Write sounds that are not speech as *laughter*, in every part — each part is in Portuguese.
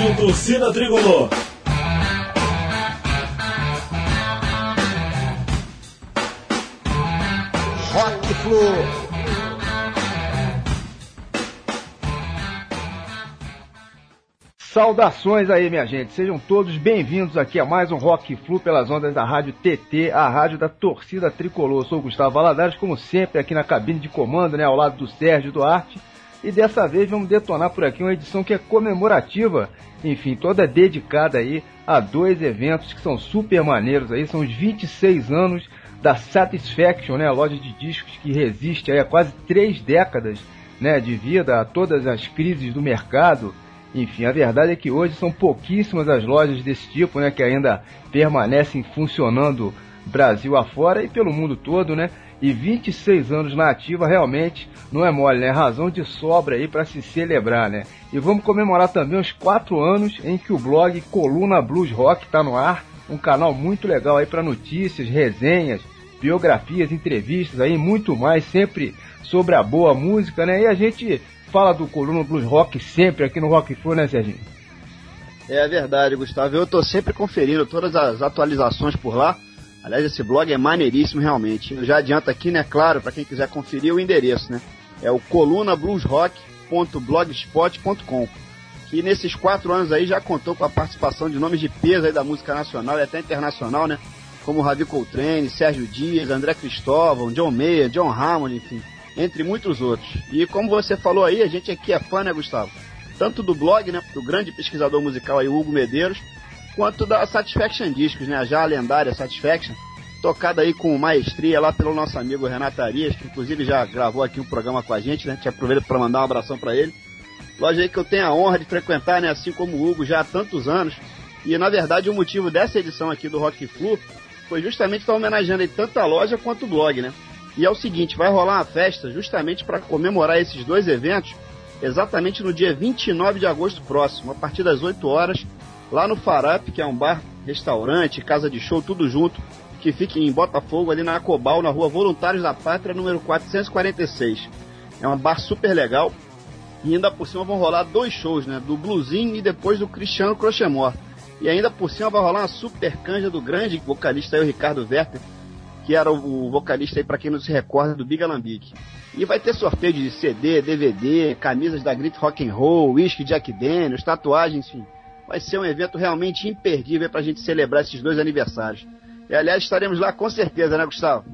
Rádio Torcida Tricolor. Rock Flu. Saudações aí, minha gente. Sejam todos bem-vindos aqui a mais um Rock Flu pelas ondas da Rádio TT, a rádio da torcida tricolor. Eu sou o Gustavo Valadares, como sempre, aqui na cabine de comando, né, ao lado do Sérgio Duarte. E dessa vez vamos detonar por aqui uma edição que é comemorativa, enfim, toda dedicada aí a dois eventos que são super maneiros aí, são os 26 anos da Satisfaction, né, a loja de discos que resiste aí há quase três décadas, né, de vida a todas as crises do mercado. Enfim, a verdade é que hoje são pouquíssimas as lojas desse tipo, né, que ainda permanecem funcionando Brasil afora e pelo mundo todo, né? E 26 anos na ativa realmente não é mole, né? Razão de sobra aí para se celebrar, né? E vamos comemorar também os quatro anos em que o blog Coluna Blues Rock está no ar, um canal muito legal aí para notícias, resenhas, biografias, entrevistas aí, muito mais, sempre sobre a boa música, né? E a gente fala do Coluna Blues Rock sempre aqui no Rock Flu, né, Serginho? É verdade, Gustavo. Eu tô sempre conferindo todas as atualizações por lá. Aliás, esse blog é maneiríssimo realmente. Eu já adianto aqui, né, claro, para quem quiser conferir o endereço, né? É o colunabluesrock.blogspot.com que nesses quatro anos aí já contou com a participação de nomes de peso aí da música nacional e até internacional, né? Como Ravi Coltrane, Sérgio Dias, André Cristóvão, John Mayer, John Hammond, enfim entre muitos outros. E como você falou aí, a gente aqui é fã, né, Gustavo? Tanto do blog, né, do grande pesquisador musical aí, Hugo Medeiros, quanto da Satisfaction Discos, né, já a lendária Satisfaction, tocada aí com maestria lá pelo nosso amigo Renato Arias, que inclusive já gravou aqui um programa com a gente, né, te aproveito para mandar um abração para ele. Loja aí que eu tenho a honra de frequentar, né, assim como o Hugo, já há tantos anos. E na verdade o motivo dessa edição aqui do Rock Flu foi justamente estar homenageando aí tanto a loja quanto o blog, né? E é o seguinte, vai rolar uma festa justamente para comemorar esses dois eventos, exatamente no dia 29 de agosto próximo, a partir das 8 horas, lá no Farap, que é um bar, restaurante, casa de show, tudo junto, que fica em Botafogo, ali na Cobal, na rua Voluntários da Pátria, número 446. É um bar super legal. E ainda por cima vão rolar dois shows, né? Do Bluesinho e depois do Cristiano Crochemore. E ainda por cima vai rolar uma super canja do grande vocalista aí, o Ricardo Werther, que era o, vocalista aí, para quem não se recorda, do Big Alambique. E vai ter sorteio de CD, DVD, camisas da Grit Rock and Roll, whisky Jack Daniels, tatuagens, enfim. Vai ser um evento realmente imperdível para a gente celebrar esses dois aniversários. E aliás, estaremos lá com certeza, né, Gustavo?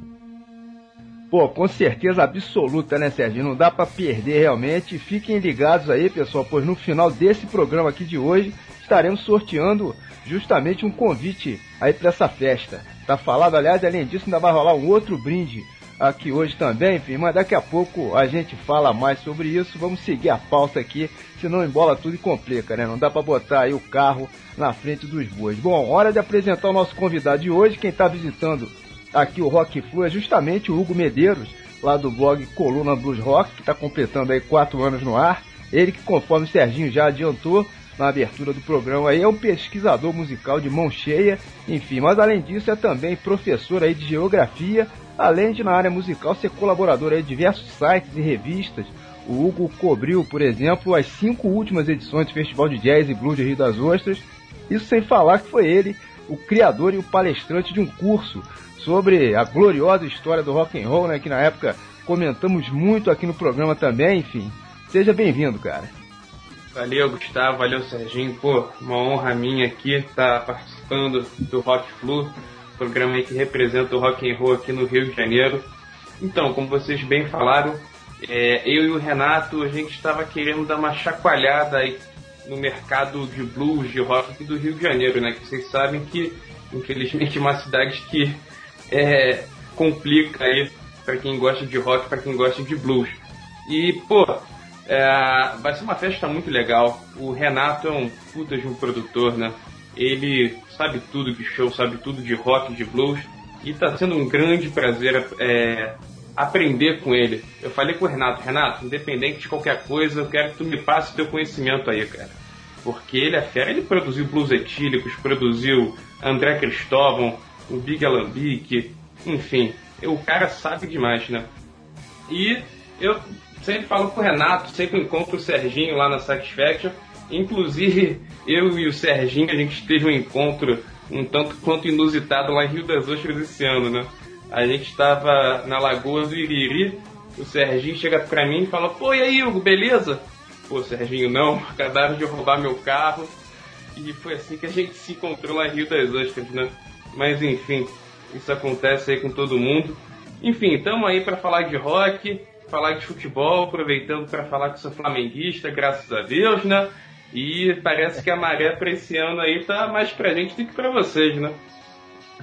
Pô, com certeza absoluta, né, Sérgio? Não dá para perder realmente. Fiquem ligados aí, pessoal, pois no final desse programa aqui de hoje estaremos sorteando justamente um convite aí para essa festa. Tá falado, aliás, além disso, ainda vai rolar um outro brinde aqui hoje também, enfim, mas daqui a pouco a gente fala mais sobre isso. Vamos seguir a pauta aqui, senão embola tudo e complica, né? Não dá para botar aí o carro na frente dos bois. Bom, hora de apresentar o nosso convidado de hoje. Quem está visitando aqui o Rock Flu é justamente o Hugo Medeiros, lá do blog Coluna Blues Rock, que está completando aí quatro anos no ar. Ele que, conforme o Serginho já adiantou, na abertura do programa aí, é um pesquisador musical de mão cheia, enfim, mas além disso é também professor aí de geografia, além de na área musical ser colaborador de diversos sites e revistas. O Hugo cobriu, por exemplo, as cinco últimas edições do Festival de Jazz e Blues de Rio das Ostras, isso sem falar que foi ele o criador e o palestrante de um curso sobre a gloriosa história do rock and roll, né, que na época comentamos muito aqui no programa também, enfim. Seja bem-vindo, cara. Valeu, Gustavo. Valeu, Serginho. Pô, uma honra minha aqui estar participando do Rock Flu, programa aí que representa o rock and roll aqui no Rio de Janeiro. Então, como vocês bem falaram, é, eu e o Renato, a gente estava querendo dar uma chacoalhada aí no mercado de blues, de rock do Rio de Janeiro, né? Que vocês sabem que, infelizmente, é uma cidade que é, complica aí para quem gosta de rock, para quem gosta de blues. E, pô, é, vai ser uma festa muito legal. O Renato é um puta de um produtor, né? Ele sabe tudo de show, sabe tudo de rock, de blues. E tá sendo um grande prazer é, aprender com ele. Eu falei com o Renato, Renato, independente de qualquer coisa, eu quero que tu me passe teu conhecimento aí, cara. Porque ele é fera, ele produziu blues etílicos, produziu André Cristóvão, o Big Alambique, enfim, o cara sabe demais, né? E eu sempre falo com o Renato, sempre encontro o Serginho lá na Satisfaction. Inclusive, eu e o Serginho, a gente teve um encontro um tanto quanto inusitado lá em Rio das Ostras esse ano, né? A gente estava na Lagoa do Iriri, o Serginho chega pra mim e fala, pô, e aí, Hugo, beleza? Pô, Serginho, não, *laughs* acabaram de roubar meu carro. E foi assim que a gente se encontrou lá em Rio das Ostras, né? Mas enfim, isso acontece aí com todo mundo. Enfim, estamos aí para falar de rock, falar de futebol, aproveitando para falar que sou flamenguista, graças a Deus, né? E parece que a maré para esse ano aí tá mais pra gente do que pra vocês, né?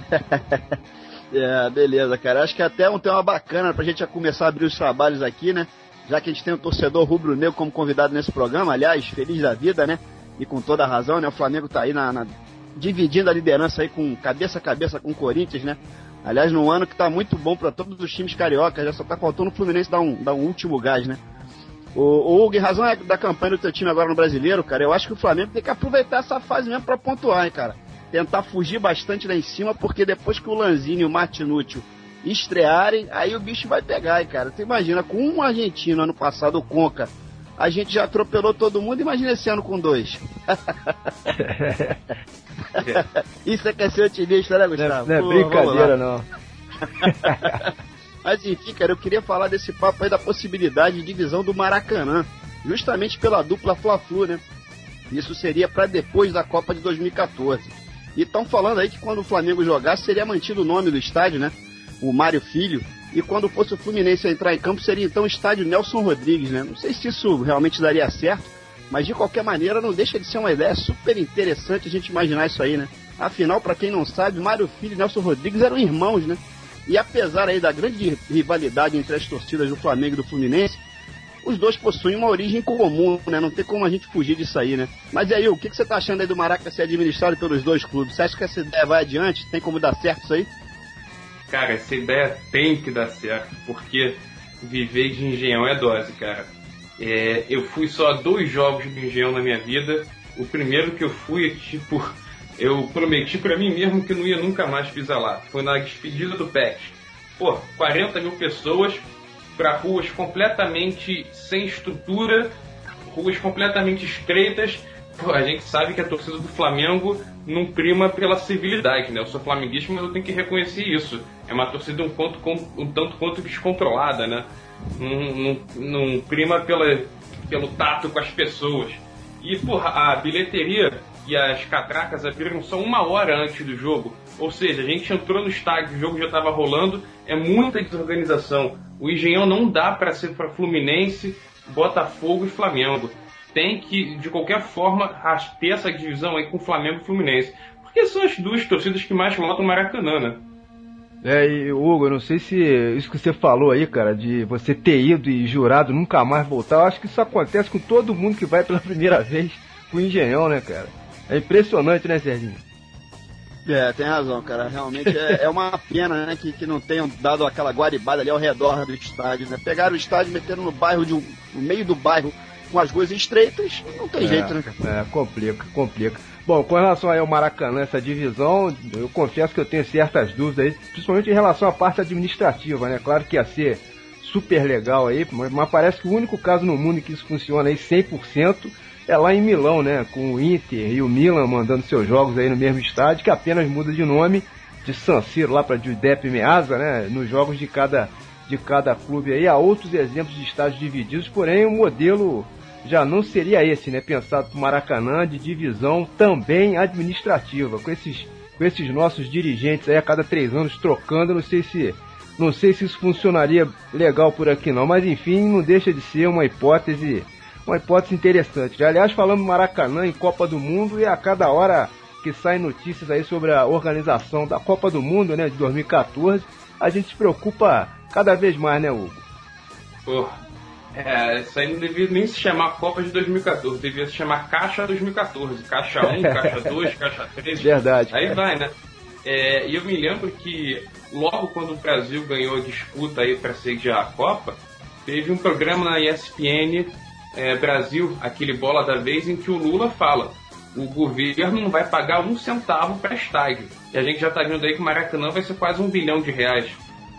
*laughs* é, beleza, cara. Acho que até um tema bacana pra gente já começar a abrir os trabalhos aqui, né? Já que a gente tem um torcedor rubro-negro como convidado nesse programa, aliás, feliz da vida, né? E com toda a razão, né? O Flamengo tá aí na, na dividindo a liderança aí com cabeça a cabeça com o Corinthians, né? Aliás, num ano que tá muito bom para todos os times cariocas, já só tá faltando o Fluminense dar um, dar um último gás, né? O, o Hugo, em razão da campanha do teu time agora no brasileiro, cara, eu acho que o Flamengo tem que aproveitar essa fase mesmo para pontuar, hein, cara. Tentar fugir bastante lá em cima, porque depois que o Lanzini e o Martinútil estrearem, aí o bicho vai pegar, hein, cara. Tu imagina, com um argentino ano passado, o Conca, a gente já atropelou todo mundo, imagina esse ano com dois. *laughs* Isso é que é ser otimista, né, Gustavo? Não é, não é brincadeira, não. *laughs* Mas enfim, cara, eu queria falar desse papo aí da possibilidade de divisão do Maracanã, justamente pela dupla Fla-Flu, né? Isso seria para depois da Copa de 2014. E estão falando aí que quando o Flamengo jogasse seria mantido o nome do estádio, né? O Mário Filho. E quando fosse o Fluminense entrar em campo seria então o estádio Nelson Rodrigues, né? Não sei se isso realmente daria certo, mas de qualquer maneira não deixa de ser uma ideia super interessante a gente imaginar isso aí, né? Afinal, para quem não sabe, Mário Filho e Nelson Rodrigues eram irmãos, né? E apesar aí da grande rivalidade entre as torcidas do Flamengo e do Fluminense, os dois possuem uma origem comum, né? Não tem como a gente fugir disso aí, né? Mas aí, o que, que você tá achando aí do Maraca ser administrado pelos dois clubes? Você acha que essa ideia vai adiante? Tem como dar certo isso aí? Cara, essa ideia tem que dar certo, porque viver de engenhão é dose, cara. É, eu fui só a dois jogos de engenhão na minha vida. O primeiro que eu fui, tipo, eu prometi para mim mesmo que não ia nunca mais pisar lá. Foi na despedida do PET. Pô, 40 mil pessoas para ruas completamente sem estrutura, ruas completamente estreitas. Pô, a gente sabe que a torcida do Flamengo não prima pela civilidade, né? Eu sou flamenguista, mas eu tenho que reconhecer isso. É uma torcida um, quanto, um tanto quanto descontrolada, né? Não, não, não prima pela, pelo tato com as pessoas. E, porra, a bilheteria e as catracas abriram só uma hora antes do jogo. Ou seja, a gente entrou no estádio, o jogo já estava rolando, é muita desorganização. O Engenhão não dá para ser para Fluminense, Botafogo e Flamengo. Tem que, de qualquer forma, ter essa divisão aí com Flamengo e Fluminense. Porque são as duas torcidas que mais lotam o Maracanã, né? É, e Hugo, eu não sei se isso que você falou aí, cara, de você ter ido e jurado nunca mais voltar, eu acho que isso acontece com todo mundo que vai pela *laughs* primeira vez com o Engenhão, né, cara? É impressionante, né, Serginho? É, tem razão, cara. Realmente é, é, uma pena, né, que, que não tenham dado aquela guaribada ali ao redor do estádio, né? Pegaram o estádio e meteram no bairro, de um, no meio do bairro, com as ruas estreitas, não tem é, jeito, né? É, complica, complica. Bom, com relação ao Maracanã, essa divisão, eu confesso que eu tenho certas dúvidas aí, principalmente em relação à parte administrativa, né? Claro que ia ser super legal aí, mas parece que o único caso no mundo que isso funciona aí 100% é lá em Milão, né? Com o Inter e o Milan mandando seus jogos aí no mesmo estádio, que apenas muda de nome de San Siro lá para Giuseppe Meazza, né? Nos jogos de cada, de cada clube aí. Há outros exemplos de estádios divididos, porém o modelo já não seria esse, né? Pensado para Maracanã de divisão também administrativa, com esses, com esses nossos dirigentes aí a cada três anos trocando, não sei se não sei se isso funcionaria legal por aqui não, mas enfim, não deixa de ser uma hipótese uma hipótese interessante. Aliás, falando Maracanã em Copa do Mundo e a cada hora que saem notícias aí sobre a organização da Copa do Mundo, né, de 2014, a gente se preocupa cada vez mais, né, Hugo? Pô, é, isso aí não devia nem se chamar Copa de 2014, devia se chamar Caixa 2014. Caixa 1, *laughs* Caixa 2, Caixa 3. Verdade. Aí vai, né? É, e eu me lembro que logo quando o Brasil ganhou a disputa aí para sediar a Copa, teve um programa na ESPN é, Brasil, aquele bola da vez, em que o Lula fala: o governo não vai pagar um centavo para estádio. E a gente já está vendo aí que o Maracanã vai ser quase um bilhão de reais.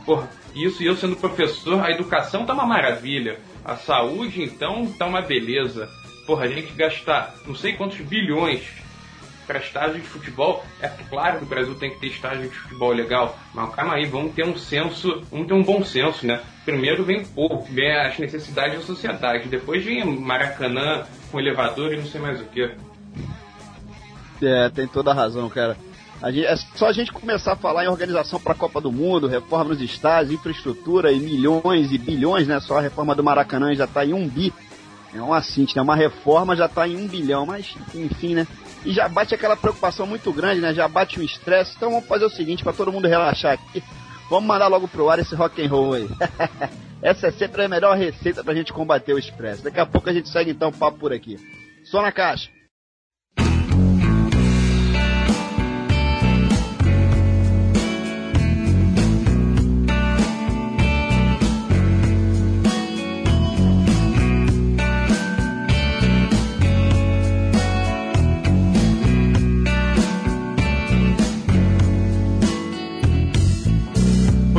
Porra, isso e eu sendo professor, a educação tá uma maravilha. A saúde, então, tá uma beleza. porra, a gente gastar não sei quantos bilhões para estádio de futebol, é claro que o Brasil tem que ter estádio de futebol legal, mas calma aí, vamos ter um senso, vamos ter um bom senso, né? Primeiro vem o povo, vem as necessidades da sociedade, depois vem Maracanã com elevador e não sei mais o que. É, tem toda a razão, cara. A gente, é só a gente começar a falar em organização para a Copa do Mundo, reforma nos estádios, infraestrutura e milhões e bilhões, né? Só a reforma do Maracanã já está em um bi. É um assim, né? Uma reforma já está em um bilhão, mas enfim, né? E já bate aquela preocupação muito grande, né? Já bate um estresse. Então vamos fazer o seguinte, para todo mundo relaxar aqui. Vamos mandar logo pro ar esse rock and roll aí. *laughs* Essa é sempre a melhor receita pra gente combater o estresse. Daqui a pouco a gente segue então o papo por aqui. Só na caixa.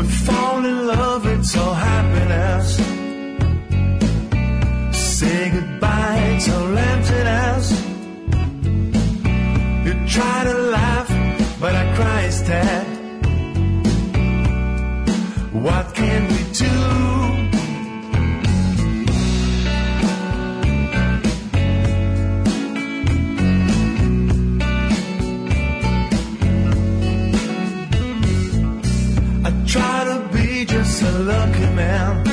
fall in love, it's all happiness. Say goodbye to emptiness. You try to man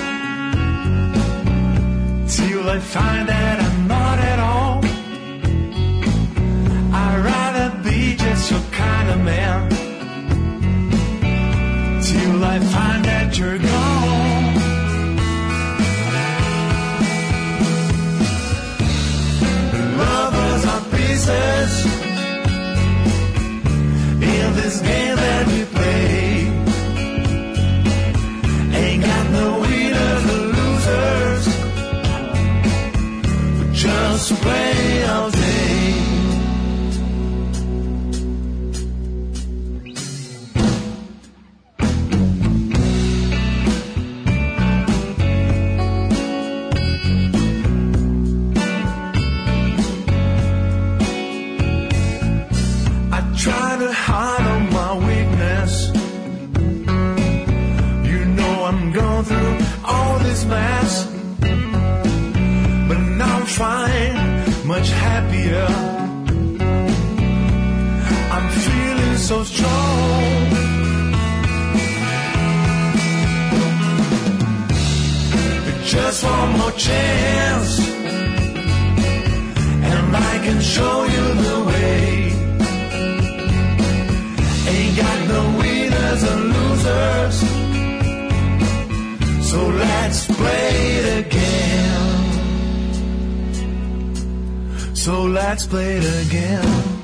till they find that I'm not at all. I'd rather be just your kind of man till I find that you're gone. Lovers are pieces in this game that we play. much happier. I'm feeling so strong. Just one more chance, and I can show you the way. Ain't got no winners or losers, so let's play the game. So let's play it again.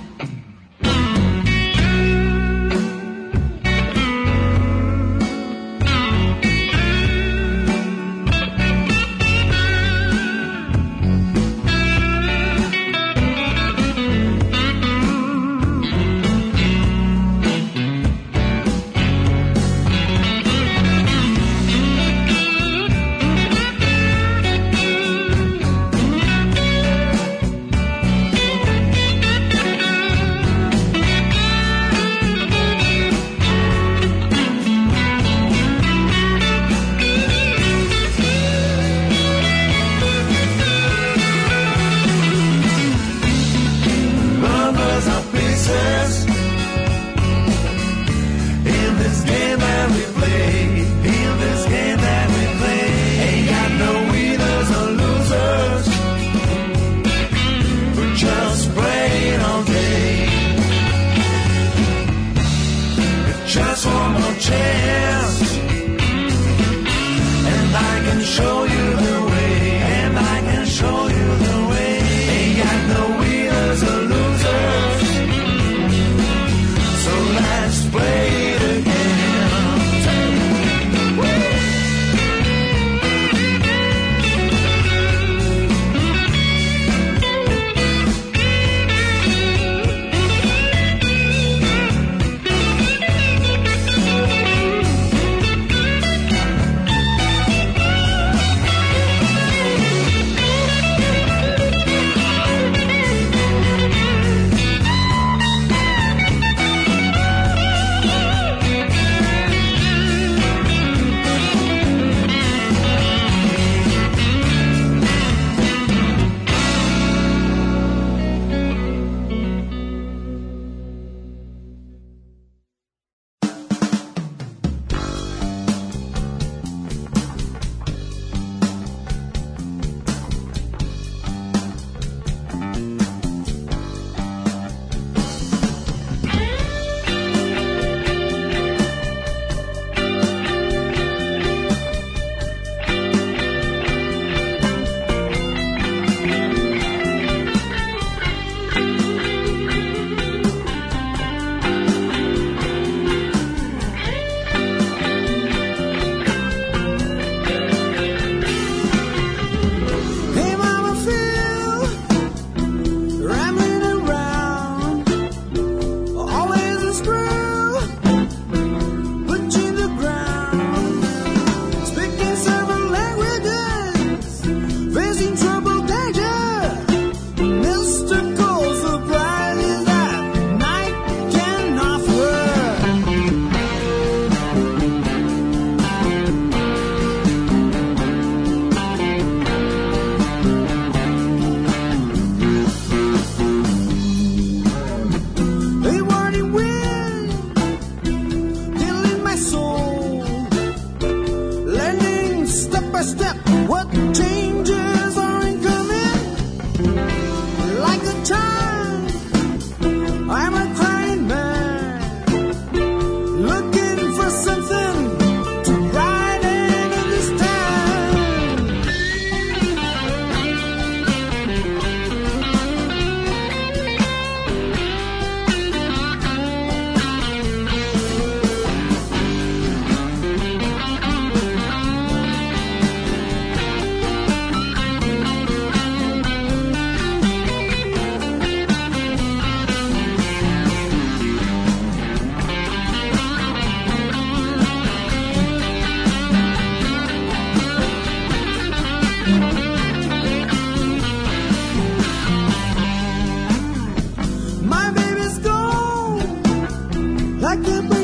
I can't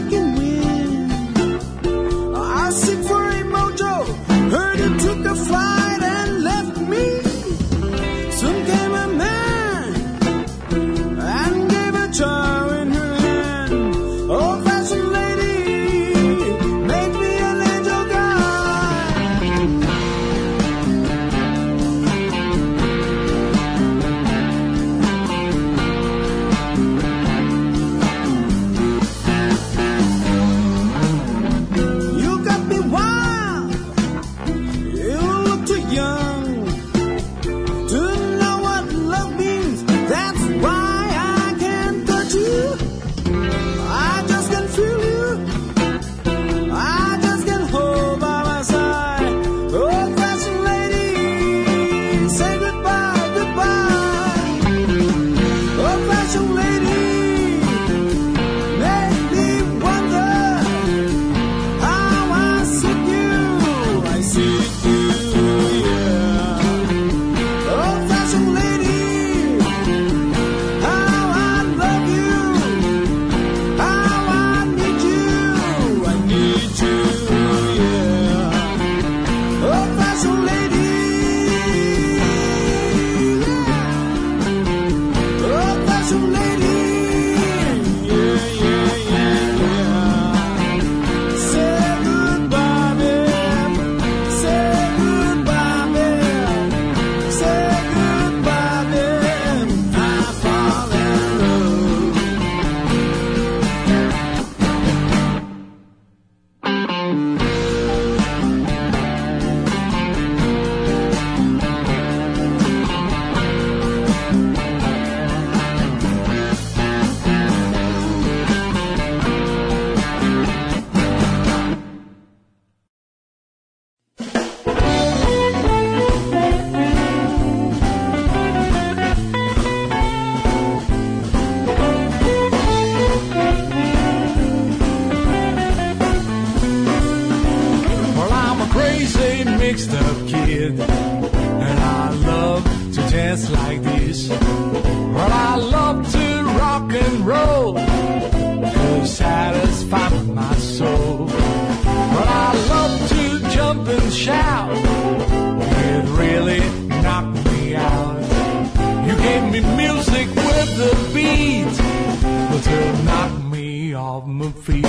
human feet.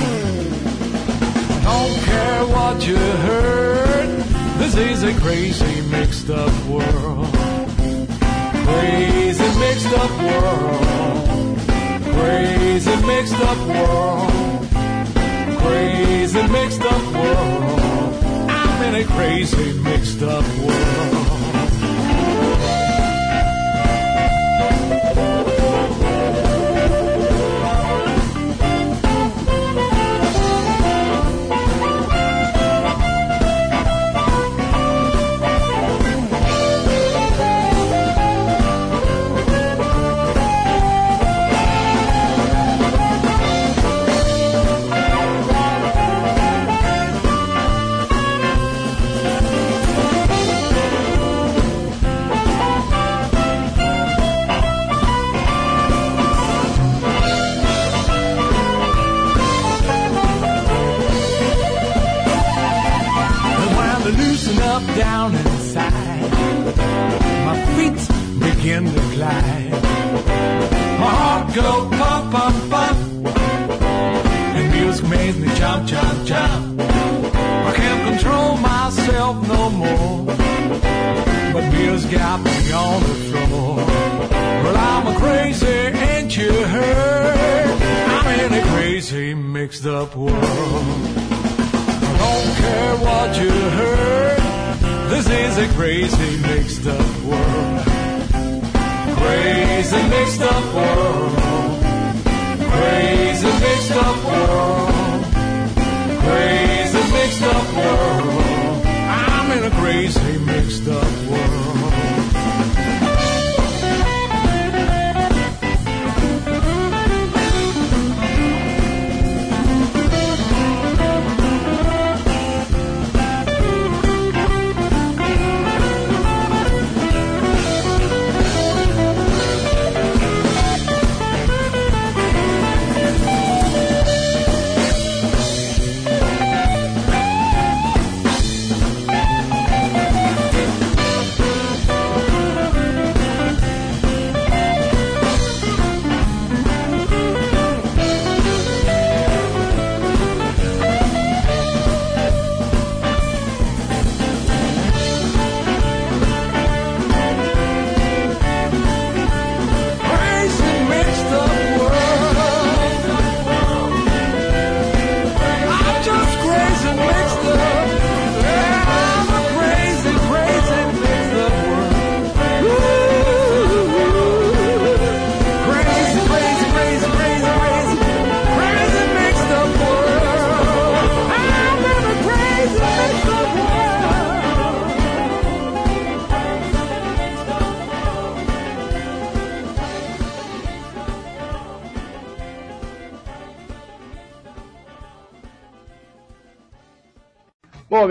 Don't care what you heard, this is a crazy mixed up world. Crazy mixed up world. Crazy mixed up world. Crazy mixed up world. I'm in a crazy mixed up world. light. My heart go pop, pop, pop. And music makes me jump, jump, jump. I can't control myself no more. But music got me on the floor. Well, I'm a crazy, ain't you heard? I'm in a crazy, mixed up world. I don't care what you heard. This is a crazy, mixed up world. Crazy, mixed up world. Crazy, mixed up world. Crazy, mixed up world. I'm in a crazy, mixed up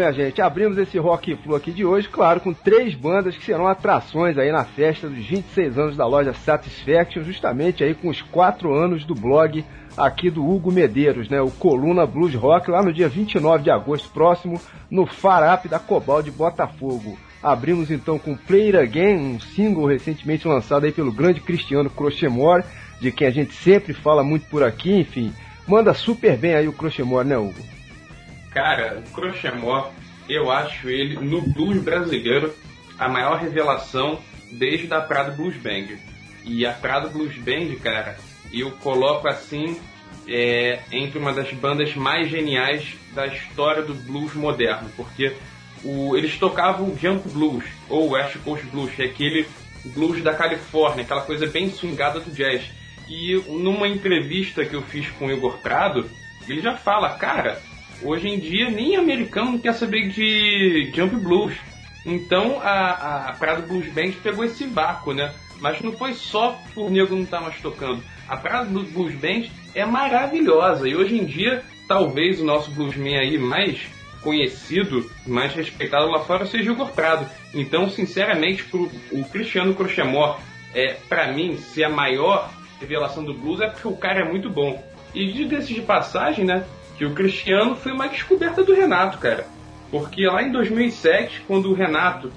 minha gente, abrimos esse Rock Flu aqui de hoje, claro, com três bandas que serão atrações aí na festa dos 26 anos da loja Satisfaction, justamente aí com os quatro anos do blog aqui do Hugo Medeiros, né? O Coluna Blues Rock, lá no dia 29 de agosto próximo, no Farap da Cobal de Botafogo. Abrimos então com Play It Again, um single recentemente lançado aí pelo grande Cristiano Crochemore, de quem a gente sempre fala muito por aqui, enfim. Manda super bem aí o Crochemore, né, Hugo? Cara, o Crochemore, eu acho ele, no blues brasileiro, a maior revelação desde a Prado Blues Band. E a Prado Blues Band, cara, eu coloco assim é, entre uma das bandas mais geniais da história do blues moderno, porque o, eles tocavam o Jump Blues, ou West Coast Blues, que é aquele blues da Califórnia, aquela coisa bem swingada do jazz. E numa entrevista que eu fiz com o Igor Prado, ele já fala, cara, hoje em dia nem americano quer saber de Jump Blues. Então a, a Prado Blues Band pegou esse vácuo, né? Mas não foi só por nego não estar mais tocando. A Prado Blues Band é maravilhosa e hoje em dia talvez o nosso bluesman aí mais conhecido, mais respeitado lá fora seja o Prado. Então, sinceramente, pro, o Cristiano Crochemore, é, para mim, ser a maior revelação do blues é porque o cara é muito bom. E diga-se de passagem, né, que o Cristiano foi uma descoberta do Renato, cara. Porque lá em 2007, quando o Renato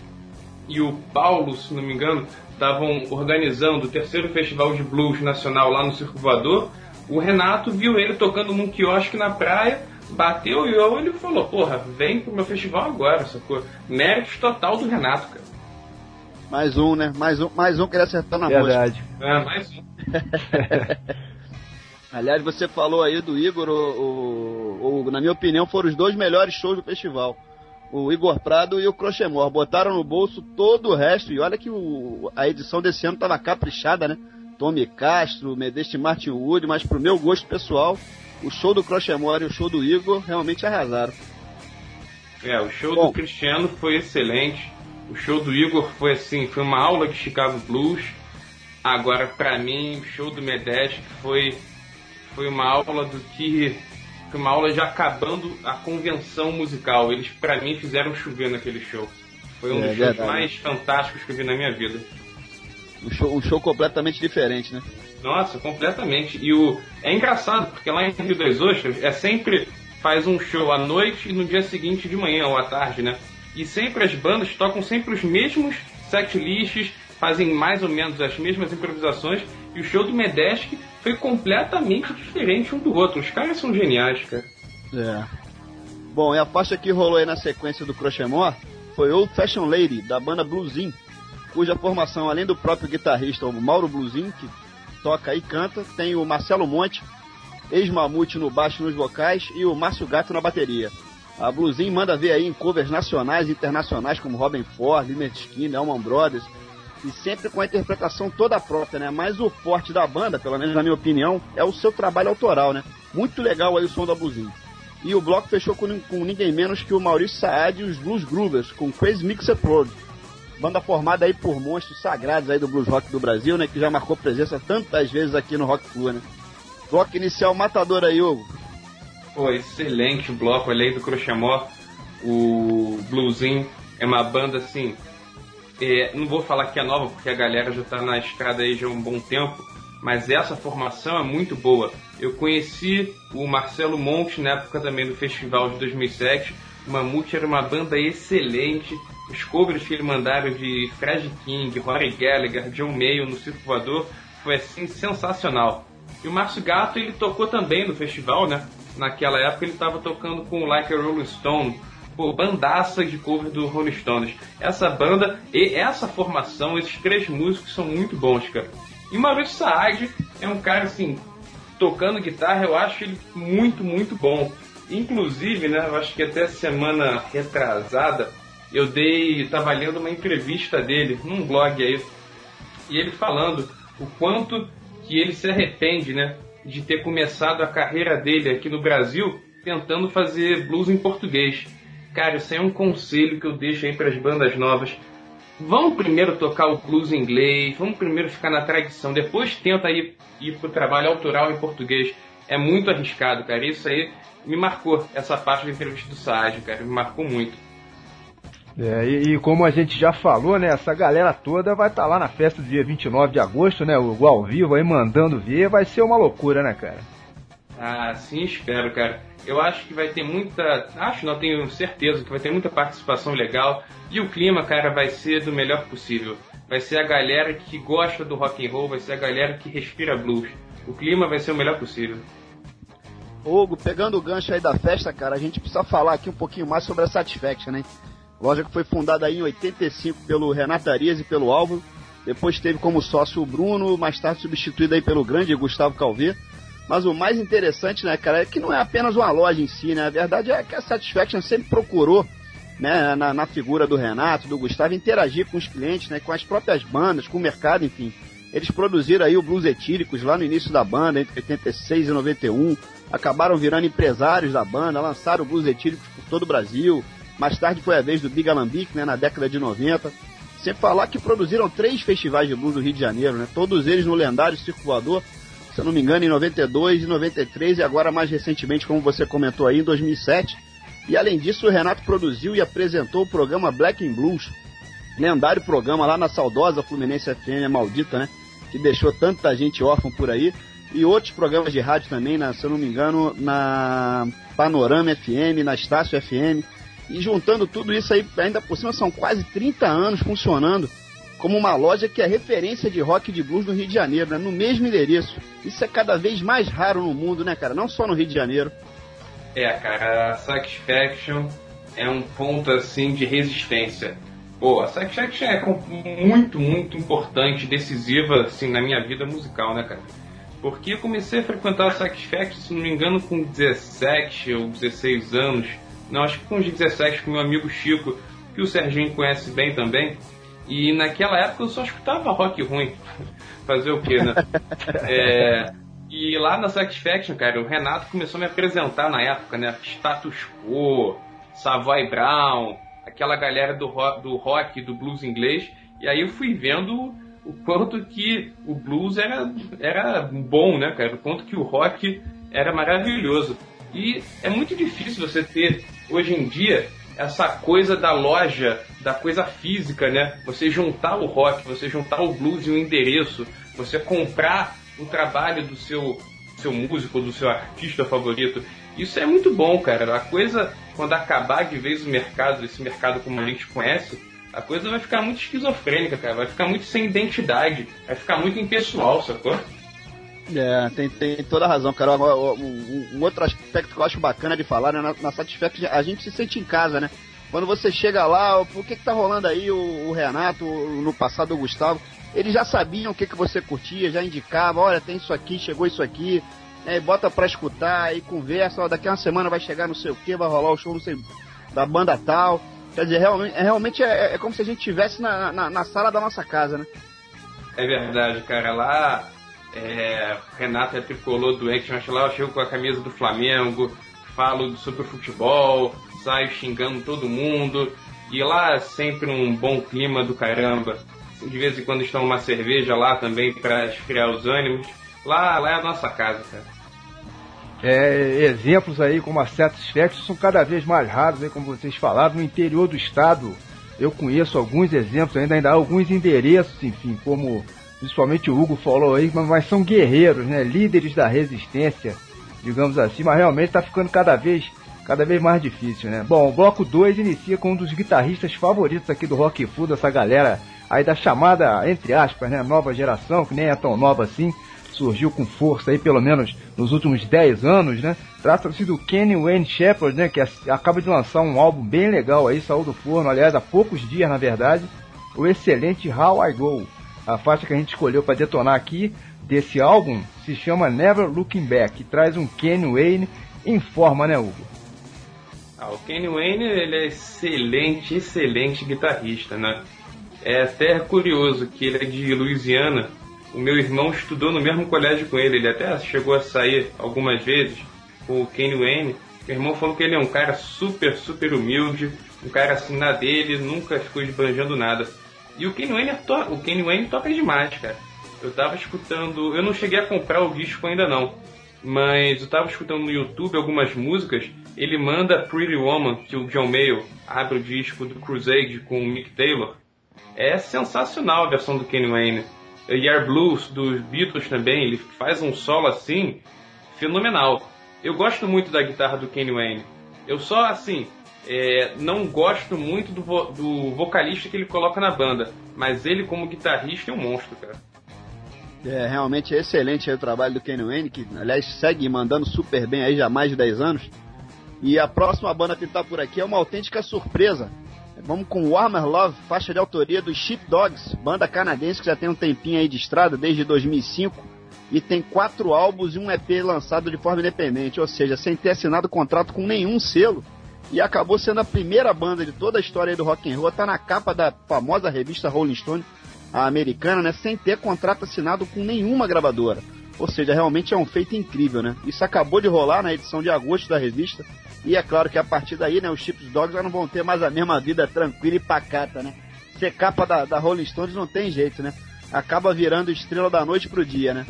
e o Paulo, se não me engano, estavam organizando o terceiro festival de blues nacional lá no Circo Voador, o Renato viu ele tocando num quiosque na praia, bateu e eu, ele falou, porra, vem pro meu festival agora, sacou? Méritos total do Renato, cara. Mais um, né? Mais um, mais um que ele acertou na Verdade. É, mais um. *laughs* Aliás, você falou aí do Igor, o, o- o- na minha opinião, foram os dois melhores shows do festival. O Igor Prado e o Crochemore. Botaram no bolso todo o resto. E olha que o- a edição desse ano tava caprichada, né? Tommy Castro, Medeste Martin Wood, mas pro meu gosto pessoal, o show do Crochemore e o show do Igor realmente arrasaram. É, o show Bom. do Cristiano foi excelente. O show do Igor foi assim, foi uma aula de Chicago Blues. Agora, pra mim, o show do Medesc foi foi uma aula do que foi uma aula já acabando a convenção musical. Eles pra mim fizeram chover naquele show. Foi um É, dos shows mais fantásticos que eu vi na minha vida. Um show, um show completamente diferente, né? Nossa, completamente. E o é engraçado porque lá em Rio das Ostras é sempre faz um show à noite e no dia seguinte de manhã ou à tarde, né? E sempre as bandas tocam sempre os mesmos set lists, fazem mais ou menos as mesmas improvisações e o show do Medesc foi completamente diferente um do outro. Os caras são geniais, cara. É. Bom, e a faixa que rolou aí na sequência do Crochemore foi Old Fashion Lady, da banda Bluesin. cuja formação, além do próprio guitarrista, o Mauro Blusin, que toca e canta, tem o Marcelo Monte, ex-mamute no baixo e nos vocais, e o Márcio Gato na bateria. A Bluesin manda ver aí em covers nacionais e internacionais como Robin Ford, Lynyrd Skinner, Allman Brothers, e sempre com a interpretação toda própria, né? Mas o forte da banda, pelo menos na minha opinião, é o seu trabalho autoral, né? Muito legal aí o som da Bluesin. E o bloco fechou com, com ninguém menos que o Maurício Saad e os Blues Groovers, com Crazy Mixer Prod. Banda formada aí por monstros sagrados aí do blues rock do Brasil, né? Que já marcou presença tantas vezes aqui no Rock Flu, né? Bloco inicial matador aí, Hugo. Pô, excelente bloco, além do Crochamó. O Bluesin é uma banda assim. É, não vou falar que é nova, porque a galera já tá na estrada aí já há um bom tempo, mas essa formação é muito boa. Eu conheci o Marcelo Monte na época também do festival de 2007. O Mamute era uma banda excelente. Os covers que ele mandaram de Fred King, Rory Gallagher, John Mayo no Circo Voador foi assim sensacional. E o Márcio Gato ele tocou também no festival, né? naquela época ele estava tocando com Like a Rolling Stone, pô, bandaça de cover do Rolling Stones. Essa banda e essa formação, esses três músicos são muito bons, cara. E Maurício Saad é um cara assim, tocando guitarra, eu acho ele muito, muito bom. Inclusive, né, eu acho que até semana retrasada eu dei, estava lendo uma entrevista dele num blog aí, e ele falando o quanto que ele se arrepende, né, de ter começado a carreira dele aqui no Brasil tentando fazer blues em português. Cara, isso é um conselho que eu deixo aí para as bandas novas. Vamos primeiro tocar o blues em inglês, vamos primeiro ficar na tradição, depois tenta ir, ir pro trabalho autoral em português. É muito arriscado, cara. Isso aí me marcou, essa parte da entrevista do Sage, cara. Me marcou muito. É, e, e, como a gente já falou, né, essa galera toda vai estar tá lá na festa do dia 29 de agosto, né, o ao vivo aí mandando ver, vai ser uma loucura, né, cara? Ah, sim, espero, cara. Eu acho que vai ter muita, acho não, tenho certeza que vai ter muita participação legal e o clima, cara, vai ser do melhor possível. Vai ser a galera que gosta do rock and roll, vai ser a galera que respira blues. O clima vai ser o melhor possível. Hugo, pegando o gancho aí da festa, cara, a gente precisa falar aqui um pouquinho mais sobre a Satisfaction, né? Loja que foi fundada aí em 85 pelo Renato Arias e pelo Álvaro. Depois teve como sócio o Bruno, mais tarde substituído aí pelo grande Gustavo Calvê. Mas o mais interessante, né, cara, é que não é apenas uma loja em si, né? A verdade é que a Satisfaction sempre procurou, né, na, na figura do Renato, do Gustavo, interagir com os clientes, né, com as próprias bandas, com o mercado, enfim. Eles produziram aí o Blues Etíricos lá no início da banda, entre 86 e 91. Acabaram virando empresários da banda, lançaram o Blues Etíricos por todo o Brasil. Mais tarde foi a vez do Big Alambique, né, na década de 90. Sem falar que produziram três festivais de blues no Rio de Janeiro, né? Todos eles no lendário Circo Voador, se eu não me engano, em 92 e 93 e agora mais recentemente, como você comentou aí, em 2007. E além disso, o Renato produziu e apresentou o programa Black in Blues, lendário programa lá na saudosa Fluminense FM maldita, né? Que deixou tanta gente órfã por aí. E outros programas de rádio também, se eu não me engano, na Panorama FM, na Estácio FM. E juntando tudo isso aí, ainda por cima são quase 30 anos funcionando como uma loja que é referência de rock e de blues no Rio de Janeiro, né? no mesmo endereço. Isso é cada vez mais raro no mundo, né, cara? Não só no Rio de Janeiro. É, cara, a Satisfaction é um ponto assim de resistência. Pô, a Satisfaction é muito, muito importante, decisiva assim na minha vida musical, né, cara? Porque eu comecei a frequentar a Satisfaction, se não me engano, com 17 ou 16 anos não, acho que com os 17 com meu amigo Chico, que o Serginho conhece bem também. E naquela época eu só escutava rock ruim. *laughs* Fazer o quê, né? *laughs* é, e lá na Satisfaction, cara, o Renato começou a me apresentar na época, né? Status Quo, Savoy Brown, aquela galera do rock, do rock, do blues inglês. E aí eu fui vendo o quanto que o blues era, era bom, né, cara? O quanto que o rock era maravilhoso. E é muito difícil você ter, hoje em dia, essa coisa da loja, da coisa física, né? Você juntar o rock, você juntar o blues e o endereço, você comprar o trabalho do seu, seu músico, do seu artista favorito. Isso é muito bom, cara. A coisa, quando acabar de vez o mercado, esse mercado como a gente conhece, a coisa vai ficar muito esquizofrênica, cara. Vai ficar muito sem identidade, vai ficar muito impessoal, sacou? É, tem, tem toda a razão, cara. Um, um, outro aspecto que eu acho bacana de falar, né, na, na Satisfaction, a gente se sente em casa, né? Quando você chega lá, o que que tá rolando aí, o, o Renato, no passado o Gustavo, eles já sabiam o que, que você curtia, já indicavam, olha, tem isso aqui, chegou isso aqui, né, bota pra escutar e conversa, ó, daqui a uma semana vai chegar não sei o que, vai rolar o show não sei, da banda tal. Quer dizer, realmente, é, realmente é, é como se a gente estivesse na, na, na, sala da nossa casa, né? É verdade, cara. Lá, é, é tricolor doente, mas lá eu chego com a camisa do Flamengo, falo sobre futebol, saio xingando todo mundo. E lá é sempre um bom clima do caramba. De vez em quando estão uma cerveja lá também para esfriar os ânimos. Lá, lá é a nossa casa, cara. É, exemplos aí como a Satisfaction são cada vez mais raros, aí, como vocês falaram, no interior do estado. Eu conheço alguns exemplos, ainda, ainda há alguns endereços, enfim, como principalmente o Hugo falou aí, mas são guerreiros, né? Líderes da resistência, digamos assim, mas realmente está ficando cada vez, cada vez mais difícil, né? Bom, o bloco 2 inicia com um dos guitarristas favoritos aqui do Rock Food, dessa galera aí da chamada, entre aspas, né, nova geração, que nem é tão nova assim, surgiu com força aí, pelo menos nos últimos 10 anos, né? Trata-se do Kenny Wayne Shepherd, né? Que acaba de lançar um álbum bem legal aí, saiu do forno, aliás, há poucos dias, na verdade. O excelente How I Go. A faixa que a gente escolheu para detonar aqui desse álbum se chama Never Looking Back, traz um Kenny Wayne em forma, né, Hugo? Ah, o Kenny Wayne ele é excelente, excelente guitarrista, né? É até curioso que ele é de Louisiana o meu irmão estudou no mesmo colégio com ele, ele até chegou a sair algumas vezes com o Kenny Wayne. Meu irmão falou que ele é um cara super, super humilde, um cara assim na dele, nunca ficou esbanjando nada. E o Kenny Wayne, to o Kenny Wayne toca demais, cara. Eu tava escutando, eu não cheguei a comprar o disco ainda não, mas eu tava escutando no YouTube algumas músicas. Ele manda Pretty Woman, que o John Mayle abre o disco do Crusade com o Mick Taylor. É sensacional a versão do Kenny Wayne. Year Blues dos Beatles também, ele faz um solo assim fenomenal. Eu gosto muito da guitarra do Kenny Wayne. Eu só assim é, não gosto muito do, vo do vocalista que ele coloca na banda, mas ele como guitarrista é um monstro, cara. É, realmente é excelente o trabalho do Kenny Wayne, que aliás segue mandando super bem aí já há mais de 10 anos. E a próxima banda que está por aqui é uma autêntica surpresa. Vamos com Warmer Love, faixa de autoria dos Sheepdogs, banda canadense que já tem um tempinho aí de estrada, desde 2005, e tem quatro álbuns e um EP lançado de forma independente, ou seja, sem ter assinado contrato com nenhum selo, e acabou sendo a primeira banda de toda a história do rock and roll, tá na capa da famosa revista Rolling Stone, americana, né, sem ter contrato assinado com nenhuma gravadora. Ou seja, realmente é um feito incrível, né? Isso acabou de rolar na edição de agosto da revista. E é claro que a partir daí, né, os Chips Dogs já não vão ter mais a mesma vida tranquila e pacata, né? Ser capa da, da Rolling Stones não tem jeito, né? Acaba virando estrela da noite pro dia, né?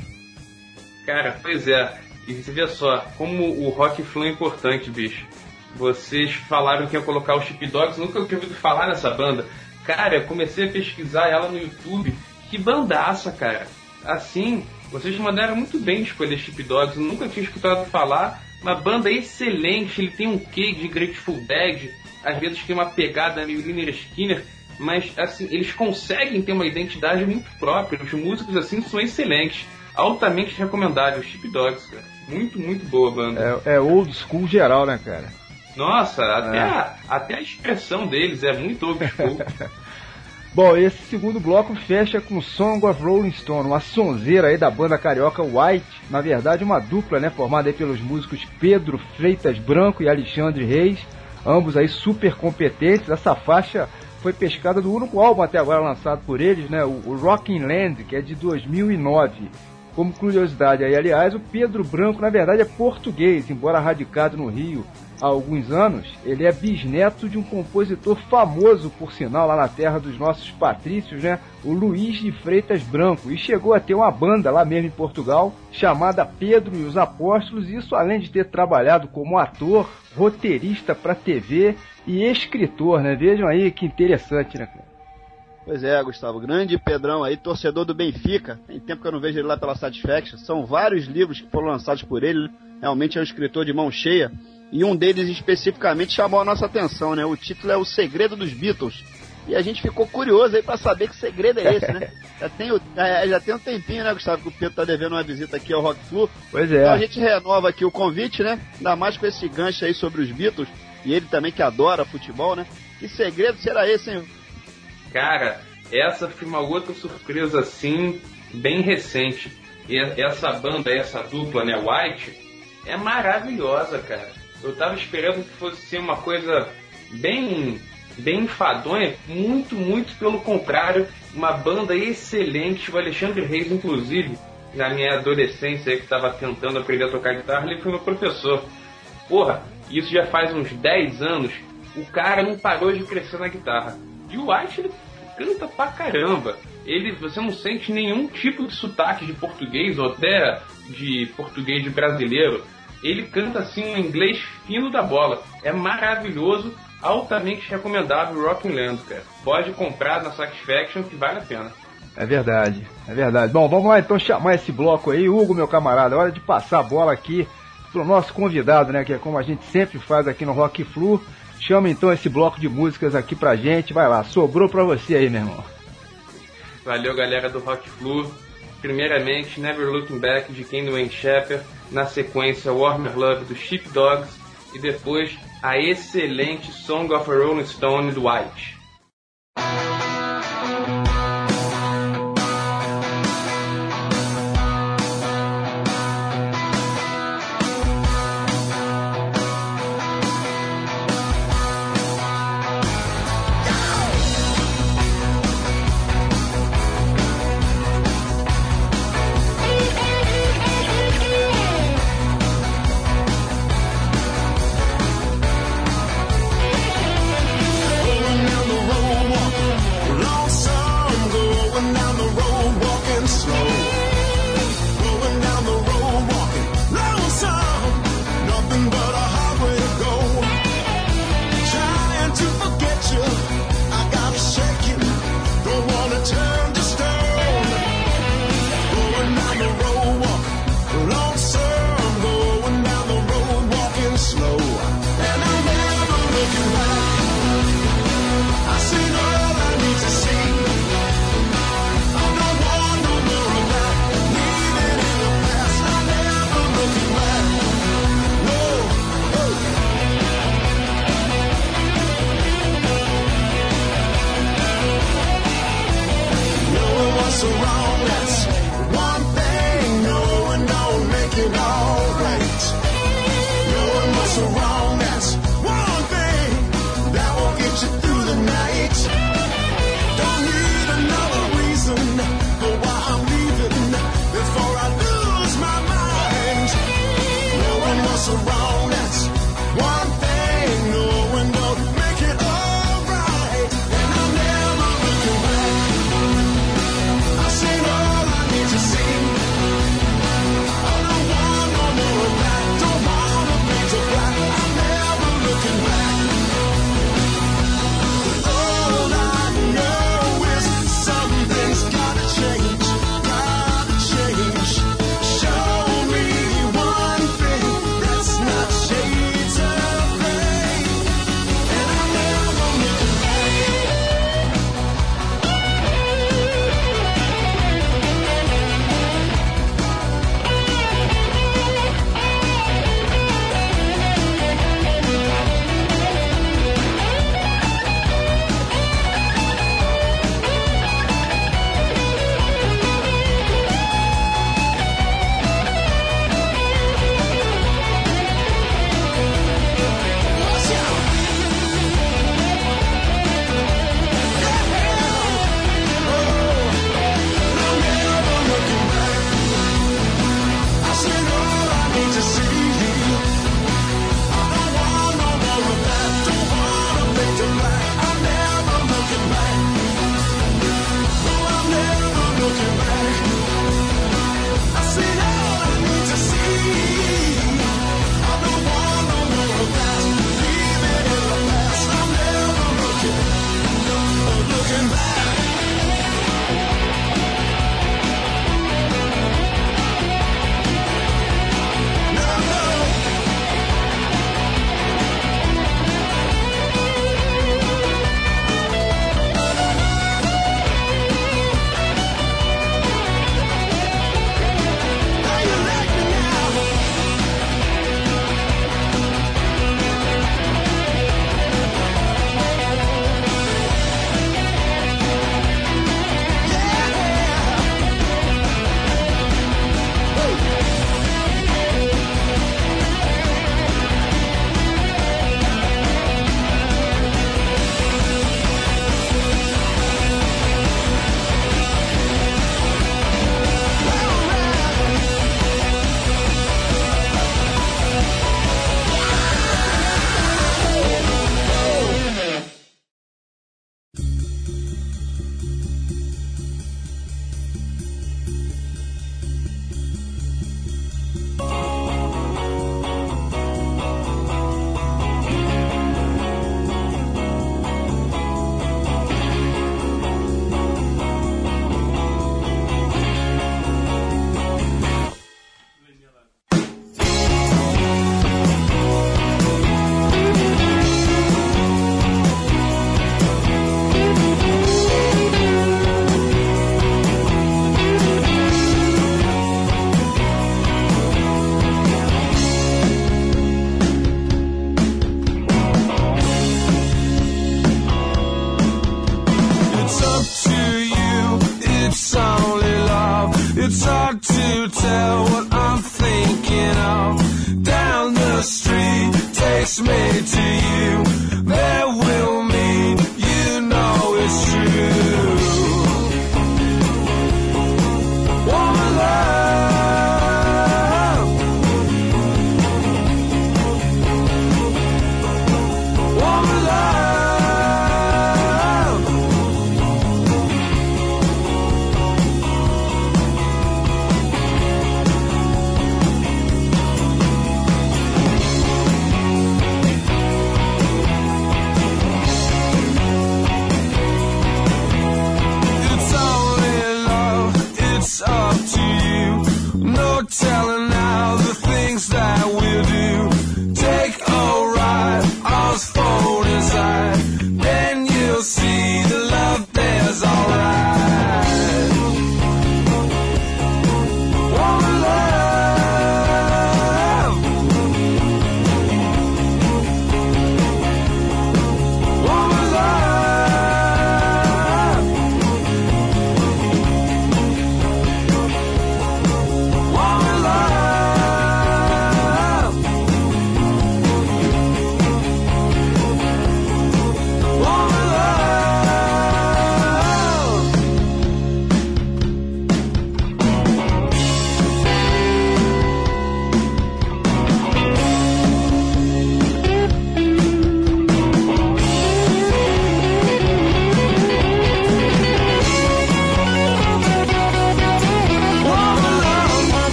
Cara, pois é. E você vê só, como o rock flow é importante, bicho. Vocês falaram que ia colocar os Chip Dogs, nunca tinha ouvido falar nessa banda. Cara, comecei a pesquisar ela no YouTube. Que bandaça, cara. Assim, vocês mandaram muito bem escolher Chip Dogs, nunca tinha escutado falar. Uma banda excelente, ele tem um quê de Grateful Dead, às vezes tem uma pegada meio Liner Skinner, mas assim, eles conseguem ter uma identidade muito própria. Os músicos assim são excelentes, altamente recomendáveis, Chip Dogs, cara. Muito, muito boa a banda. É, é old school geral, né, cara? Nossa, até, é. a, até a expressão deles é muito school. *laughs* Bom, esse segundo bloco fecha com Song of Rolling Stone, uma sonzeira aí da banda carioca White, na verdade uma dupla, né, formada aí pelos músicos Pedro Freitas Branco e Alexandre Reis, ambos aí super competentes. Essa faixa foi pescada do único álbum até agora lançado por eles, né, o Rocking Land, que é de 2009. Como curiosidade aí, aliás, o Pedro Branco na verdade é português, embora radicado no Rio há alguns anos, ele é bisneto de um compositor famoso, por sinal, lá na terra dos nossos patrícios, né? O Luiz de Freitas Branco. E chegou a ter uma banda lá mesmo em Portugal, chamada Pedro e os Apóstolos. Isso além de ter trabalhado como ator, roteirista para TV e escritor, né? Vejam aí que interessante, né? Pois é, Gustavo. Grande Pedrão aí, torcedor do Benfica. Tem tempo que eu não vejo ele lá pela Satisfaction. São vários livros que foram lançados por ele. Realmente é um escritor de mão cheia. E um deles especificamente chamou a nossa atenção, né? O título é O Segredo dos Beatles. E a gente ficou curioso aí para saber que segredo é esse, né? *laughs* Já tem, o, é, já tem um tempinho, né, Gustavo, que o Pedro tá devendo uma visita aqui ao Rock Flu. Pois é. Então a gente renova aqui o convite, né? Ainda mais com esse gancho aí sobre os Beatles. E ele também que adora futebol, né? Que segredo será esse, hein? Cara, essa foi uma outra surpresa assim, bem recente. E essa banda, essa dupla, né, White, é maravilhosa, cara. Eu tava esperando que fosse ser uma coisa bem bem enfadonha, muito, muito pelo contrário, uma banda excelente, o Alexandre Reis, inclusive, na minha adolescência, que estava tentando aprender a tocar guitarra, ele foi meu professor. Porra, isso já faz uns 10 anos, o cara não parou de crescer na guitarra. E o White, ele canta pra caramba. Ele, você não sente nenhum tipo de sotaque de português ou até de português de brasileiro. Ele canta assim um inglês fino da bola. É maravilhoso, altamente recomendável Rocking Land, cara. Pode comprar na Satisfaction que vale a pena. É verdade, é verdade. Bom, vamos lá então chamar esse bloco aí. Hugo, meu camarada, é hora de passar a bola aqui pro nosso convidado, né? Que é como a gente sempre faz aqui no Rock Flu. Chama então esse bloco de músicas aqui pra gente. Vai lá, sobrou pra você aí, meu irmão. Valeu, galera do Rock Flu. Primeiramente, Never Looking Back de Ken Wayne Shepherd. Na sequência, Warmer Love do Sheepdogs. E depois, a excelente Song of a Rolling Stone do White.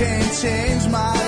And you can change my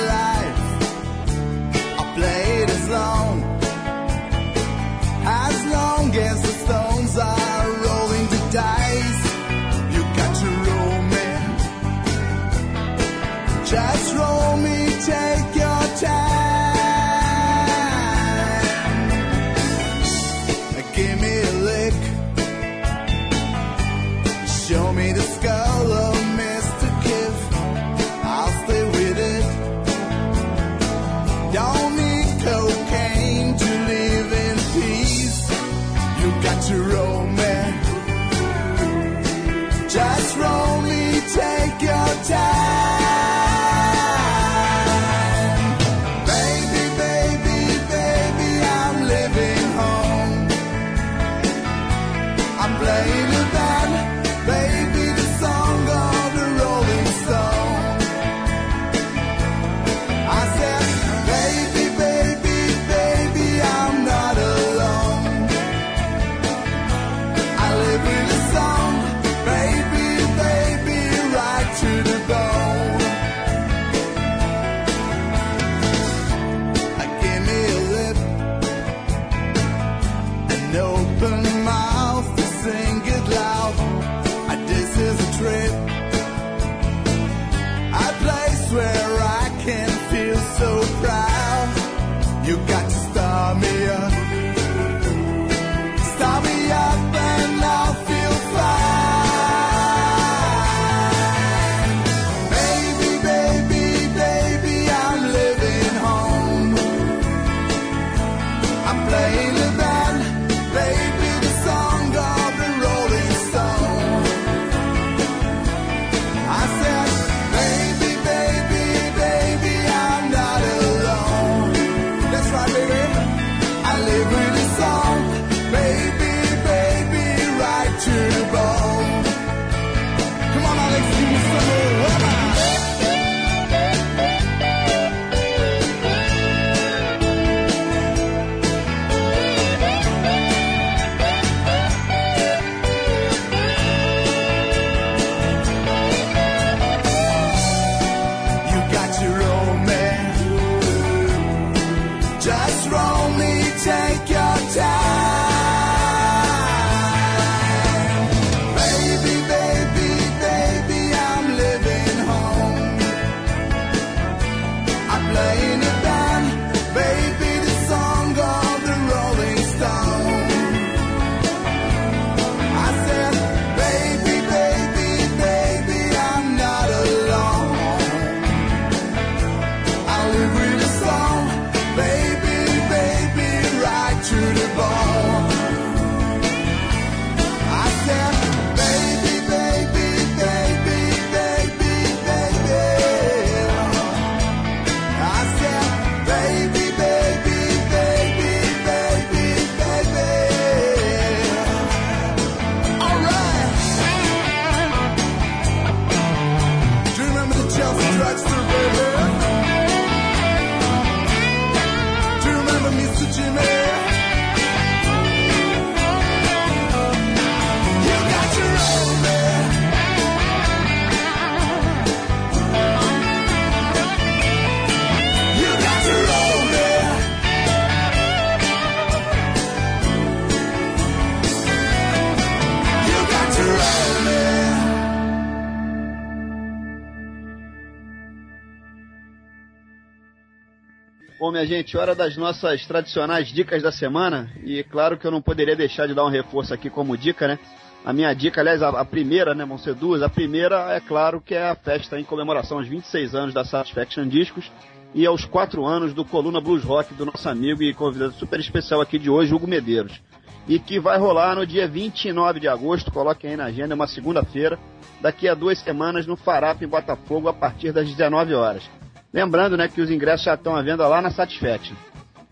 minha gente, hora das nossas tradicionais dicas da semana. E claro que eu não poderia deixar de dar um reforço aqui como dica, né? A minha dica, aliás, a, a primeira, né, vão ser duas. A primeira, é claro, que é a festa em comemoração aos 26 anos da Satisfaction Discos e aos 4 anos do Coluna Blues Rock do nosso amigo e convidado super especial aqui de hoje, Hugo Medeiros. E que vai rolar no dia 29 de agosto, coloquem aí na agenda, é uma segunda-feira, daqui a duas semanas no Farap em Botafogo, a partir das 19 horas. Lembrando, né, que os ingressos já estão à venda lá na Satisfaction.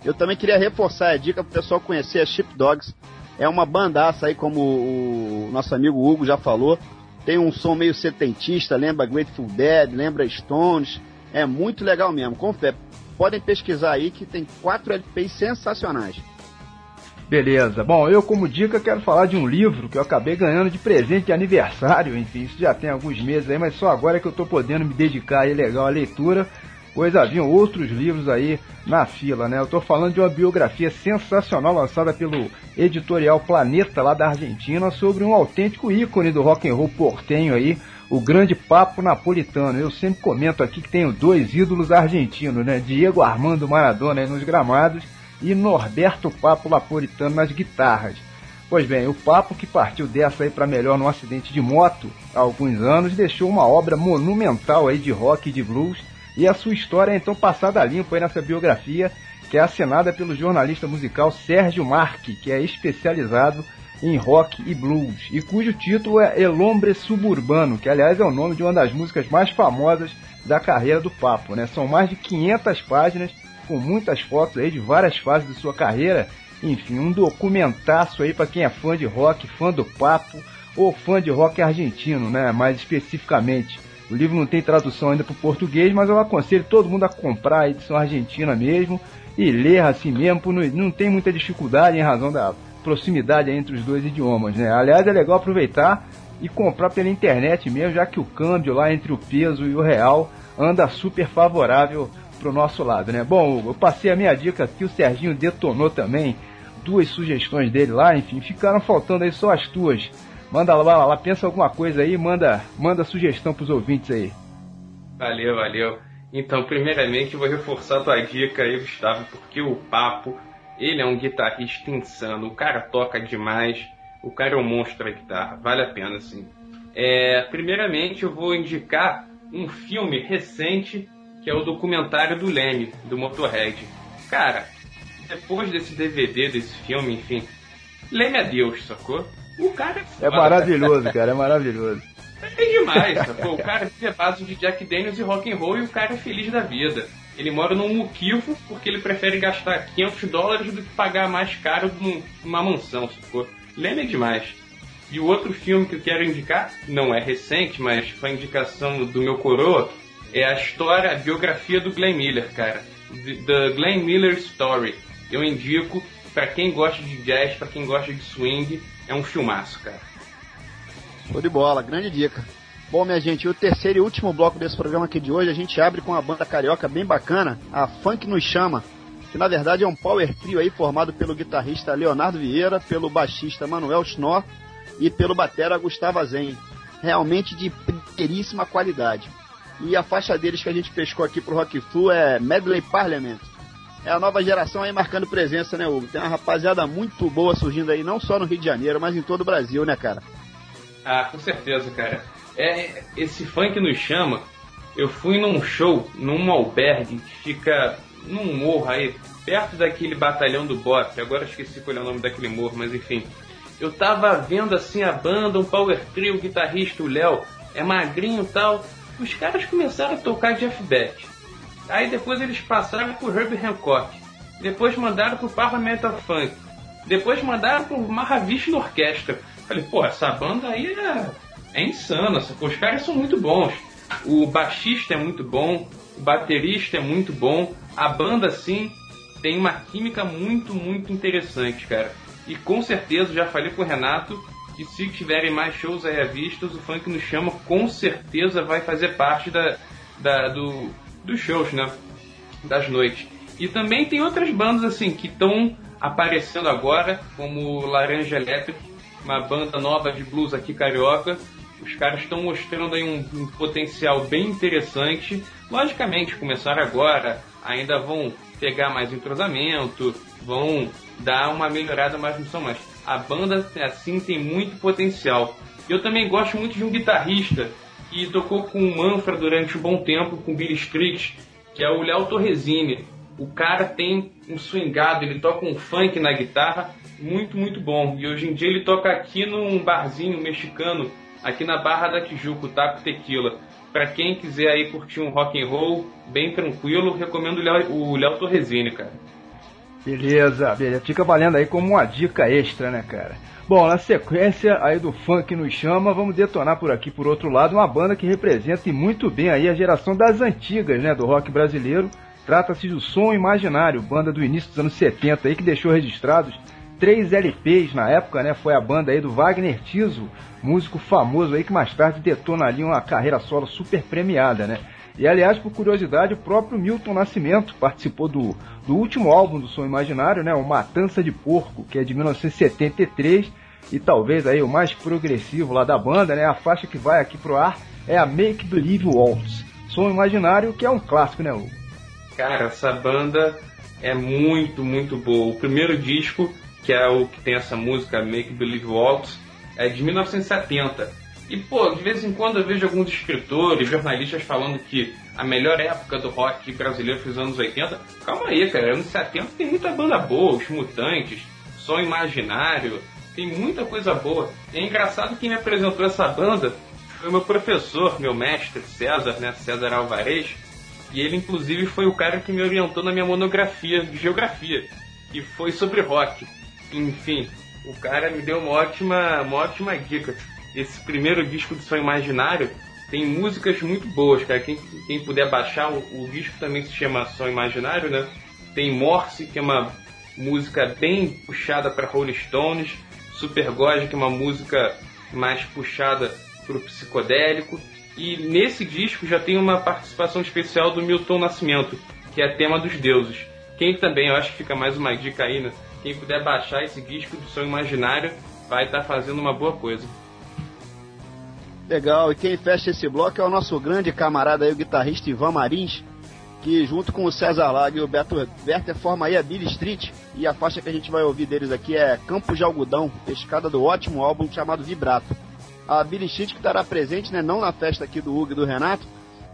Eu também queria reforçar a dica para o pessoal conhecer a Ship Dogs, é uma bandaça aí, como o nosso amigo Hugo já falou. Tem um som meio setentista, lembra Grateful Dead, lembra Stones. É muito legal mesmo. Confere. Podem pesquisar aí que tem quatro LPs sensacionais. Beleza. Bom, eu como dica quero falar de um livro que eu acabei ganhando de presente de aniversário. Enfim, isso já tem alguns meses aí, mas só agora que eu estou podendo me dedicar aí legal à leitura pois haviam outros livros aí na fila, né? Eu estou falando de uma biografia sensacional lançada pelo editorial Planeta lá da Argentina sobre um autêntico ícone do rock and roll portenho aí, o grande Papo Napolitano. Eu sempre comento aqui que tenho dois ídolos argentinos, né? Diego Armando Maradona nos gramados e Norberto Papo Napolitano nas guitarras. Pois bem, o Papo que partiu dessa aí para melhor num acidente de moto há alguns anos deixou uma obra monumental aí de rock e de blues e a sua história é então passada limpo aí nessa biografia, que é assinada pelo jornalista musical Sérgio Marque, que é especializado em rock e blues, e cujo título é El Hombre Suburbano, que aliás é o nome de uma das músicas mais famosas da carreira do Papo. Né? São mais de 500 páginas, com muitas fotos aí de várias fases de sua carreira, enfim, um documentaço aí para quem é fã de rock, fã do Papo, ou fã de rock argentino, né? mais especificamente. O livro não tem tradução ainda para o português, mas eu aconselho todo mundo a comprar a edição argentina mesmo e ler assim mesmo, não tem muita dificuldade em razão da proximidade entre os dois idiomas, né? Aliás, é legal aproveitar e comprar pela internet mesmo, já que o câmbio lá entre o peso e o real anda super favorável pro nosso lado, né? Bom, eu passei a minha dica aqui, o Serginho detonou também duas sugestões dele lá, enfim, ficaram faltando aí só as tuas. Manda lá, lá, pensa alguma coisa aí, manda, manda sugestão pros ouvintes aí. Valeu, valeu. Então, primeiramente, eu vou reforçar a tua dica aí, Gustavo, porque o Papo, ele é um guitarrista insano, o cara toca demais, o cara é um monstro da guitarra, vale a pena, assim. É, primeiramente, eu vou indicar um filme recente, que é o documentário do Leme, do Motorhead. Cara, depois desse DVD, desse filme, enfim, Leme a Deus, sacou? O cara é, é maravilhoso, cara, é maravilhoso. É demais, sacou? O cara é base de Jack Daniels e rock and roll e o cara é feliz da vida. Ele mora num muquifo porque ele prefere gastar 500 dólares do que pagar mais caro numa mansão, sacou? Lembra demais. E o outro filme que eu quero indicar, não é recente, mas foi indicação do meu coroa, é a história, a biografia do Glenn Miller, cara. The Glenn Miller Story. Eu indico para quem gosta de jazz, para quem gosta de swing, é um filmaço, cara. Show de bola, grande dica. Bom, minha gente, o terceiro e último bloco desse programa aqui de hoje, a gente abre com uma banda carioca bem bacana, a Funk Nos Chama, que na verdade é um power trio aí formado pelo guitarrista Leonardo Vieira, pelo baixista Manuel Schnorr e pelo batera Gustavo Zen. Realmente de primeiríssima qualidade. E a faixa deles que a gente pescou aqui pro Rock Flu é Medley Parliament é a nova geração aí marcando presença, né, Hugo? Tem uma rapaziada muito boa surgindo aí, não só no Rio de Janeiro, mas em todo o Brasil, né, cara? Ah, com certeza, cara. É, esse funk nos chama. Eu fui num show, num albergue que fica num morro aí, perto daquele batalhão do Bop. Agora esqueci qual é o nome daquele morro, mas enfim. Eu tava vendo assim a banda, um power trio, o guitarrista, o Léo, é magrinho e tal. Os caras começaram a tocar Jeff Beck. Aí depois eles passaram pro Herbie Hancock. Depois mandaram pro Parliament Funk. Depois mandaram pro Mahavishnu Orquestra. Falei, pô, essa banda aí é, é insana. Os caras são muito bons. O baixista é muito bom. O baterista é muito bom. A banda, sim, tem uma química muito, muito interessante, cara. E com certeza, já falei pro Renato que se tiverem mais shows aí à vista, o Funk nos chama, com certeza vai fazer parte da, da do, dos shows, né? Das noites. E também tem outras bandas assim que estão aparecendo agora, como Laranja Elétrica, uma banda nova de blues aqui carioca. Os caras estão mostrando aí um, um, potencial bem interessante. Logicamente, começaram agora, ainda vão pegar mais entrosamento, vão dar uma melhorada mais no som, mas a banda assim tem muito potencial. Eu também gosto muito de um guitarrista que tocou com o Manfra durante um bom tempo, com o Billy Strix, que é o Léo Torresini. O cara tem um swingado, ele toca um funk na guitarra muito, muito bom. E hoje em dia ele toca aqui num barzinho mexicano, aqui na Barra da Tijuca, Taco Tequila. Para quem quiser aí curtir um rock and roll bem tranquilo, recomendo o Léo Torresini, cara. Beleza, beleza. Fica valendo aí como uma dica extra, né, cara? Bom, na sequência aí do funk nos chama, vamos detonar por aqui, por outro lado, uma banda que representa muito bem aí a geração das antigas, né, do rock brasileiro. Trata-se do Som Imaginário, banda do início dos anos 70 aí que deixou registrados três LPs na época, né? Foi a banda aí do Wagner Tiso, músico famoso aí que mais tarde detona ali uma carreira solo super premiada, né? E aliás, por curiosidade, o próprio Milton Nascimento participou do, do último álbum do Som Imaginário, né? O Matança de Porco, que é de 1973 e talvez aí o mais progressivo lá da banda, né? A faixa que vai aqui pro ar é a Make Believe Waltz. Som Imaginário, que é um clássico, né, Hugo? Cara, essa banda é muito, muito boa. O primeiro disco, que é o que tem essa música Make Believe Waltz, é de 1970 e, pô, de vez em quando eu vejo alguns escritores, jornalistas falando que a melhor época do rock brasileiro foi os anos 80. Calma aí, cara, anos 70 tem muita banda boa, os Mutantes, Só Imaginário, tem muita coisa boa. E é engraçado que me apresentou essa banda foi meu professor, meu mestre, César, né, César Alvarez, e ele inclusive foi o cara que me orientou na minha monografia de geografia, que foi sobre rock. Enfim, o cara me deu uma ótima, uma ótima dica esse primeiro disco do Sonho Imaginário tem músicas muito boas, cara. Quem, quem puder baixar, o, o, disco também se chama Sonho Imaginário, né? Tem Morse, que é uma música bem puxada para Rolling Stones. Super God, que é uma música mais puxada para o psicodélico. E nesse disco já tem uma participação especial do Milton Nascimento, que é tema dos deuses. Quem também, eu acho que fica mais uma dica aí, né? Quem puder baixar esse disco do Sonho Imaginário vai estar tá fazendo uma boa coisa. Legal, e quem fecha esse bloco é o nosso grande camarada aí, o guitarrista Ivan Marins, que junto com o César Lag e o Beto Werther forma aí a Billy Street, e a faixa que a gente vai ouvir deles aqui é Campos de Algodão, pescada do ótimo álbum chamado Vibrato. A Billy Street que estará presente, né, não na festa aqui do Hugo e do Renato,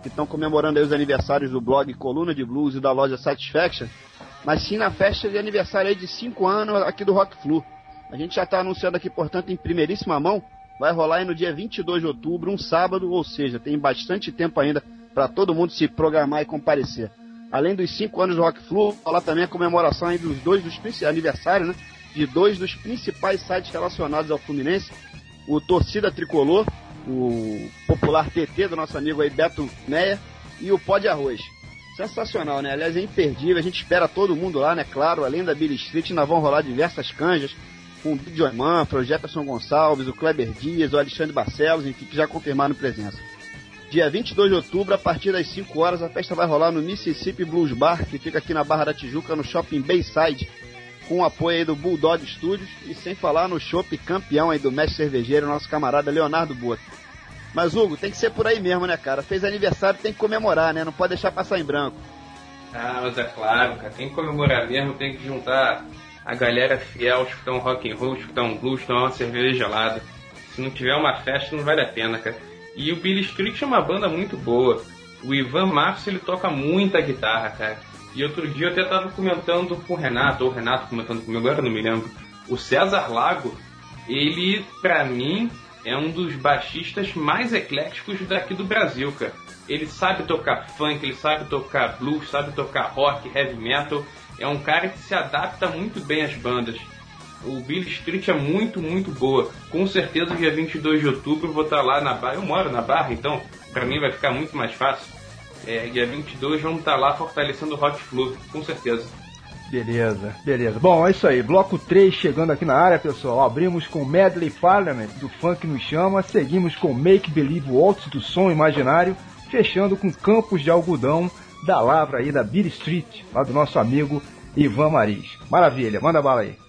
que estão comemorando aí os aniversários do blog Coluna de Blues e da loja Satisfaction, mas sim na festa de aniversário aí de 5 anos aqui do Rock Flu. A gente já está anunciando aqui, portanto, em primeiríssima mão, vai rolar aí no dia 22 de outubro, um sábado, ou seja, tem bastante tempo ainda para todo mundo se programar e comparecer. Além dos cinco anos do Rock Flu, rolar também a comemoração aí dos dois dos aniversários, né? De dois dos principais sites relacionados ao Fluminense, o Torcida Tricolor, o popular TT do nosso amigo aí Beto Meia e o Pó de Arroz. Sensacional, né? Aliás, é imperdível. A gente espera todo mundo lá, né? Claro, além da Billy Street, ainda vão rolar diversas canjas, com o Big Joy Manfra, o Jefferson Gonçalves, o Kleber Dias, o Alexandre Barcelos, enfim, que já confirmaram presença. Dia 22 de outubro, a partir das 5 horas, a festa vai rolar no Mississippi Blues Bar, que fica aqui na Barra da Tijuca, no Shopping Bayside, com o apoio aí do Bulldog Studios e sem falar no shopping campeão aí do mestre cervejeiro, nosso camarada Leonardo Boto. Mas Hugo, tem que ser por aí mesmo, né, cara? Fez aniversário, tem que comemorar, né? Não pode deixar passar em branco. Ah, mas é claro, cara, tem que comemorar mesmo, tem que juntar a galera fiel escutar um rock and roll, escutar um blues, tomar uma cerveja gelada. Se não tiver uma festa, não vale a pena, cara. E o Billy Street é uma banda muito boa. O Ivan Marcos, ele toca muita guitarra, cara. E outro dia eu até tava comentando com o Renato, ou o Renato comentando comigo, agora não me lembro. O César Lago, ele, pra mim, é um dos baixistas mais ecléticos daqui do Brasil, cara. Ele sabe tocar funk, ele sabe tocar blues, sabe tocar rock, heavy metal é um cara que se adapta muito bem às bandas. O Billy Street é muito, muito boa. Com certeza, dia 22 de outubro, eu vou estar lá na Barra. Eu moro na Barra, então para mim vai ficar muito mais fácil. É, dia 22 vamos estar lá fortalecendo o Hot Flu, com certeza. Beleza, beleza. Bom, é isso aí. Bloco 3 chegando aqui na área, pessoal. Abrimos com Medley Parliament, do Funk nos Chama. Seguimos com Make Believe Waltz, do Som Imaginário. Fechando com Campos de Algodão, da Lavra aí, da Beat Street, lá do nosso amigo Ivan Maris. Maravilha, manda bala aí.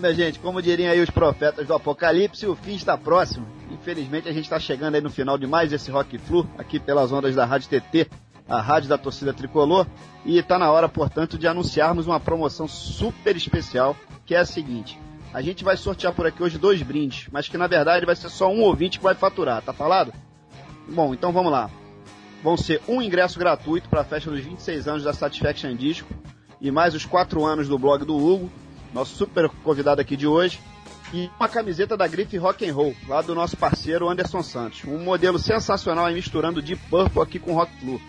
Minha gente, como diriam aí os profetas do Apocalipse, o fim está próximo. Infelizmente, a gente está chegando aí no final de mais esse Rock Flu, aqui pelas ondas da Rádio TT, a rádio da torcida tricolor. E está na hora, portanto, de anunciarmos uma promoção super especial, que é a seguinte. A gente vai sortear por aqui hoje dois brindes, mas que na verdade vai ser só um ouvinte que vai faturar, tá falado? Bom, então vamos lá. Vão ser um ingresso gratuito para a festa dos 26 anos da Satisfaction Disco e mais os quatro anos do blog do Hugo, nosso super convidado aqui de hoje, e uma camiseta da Grife Rock and Roll, lá do nosso parceiro Anderson Santos. Um modelo sensacional aí misturando Deep Purple aqui com Rock Flu.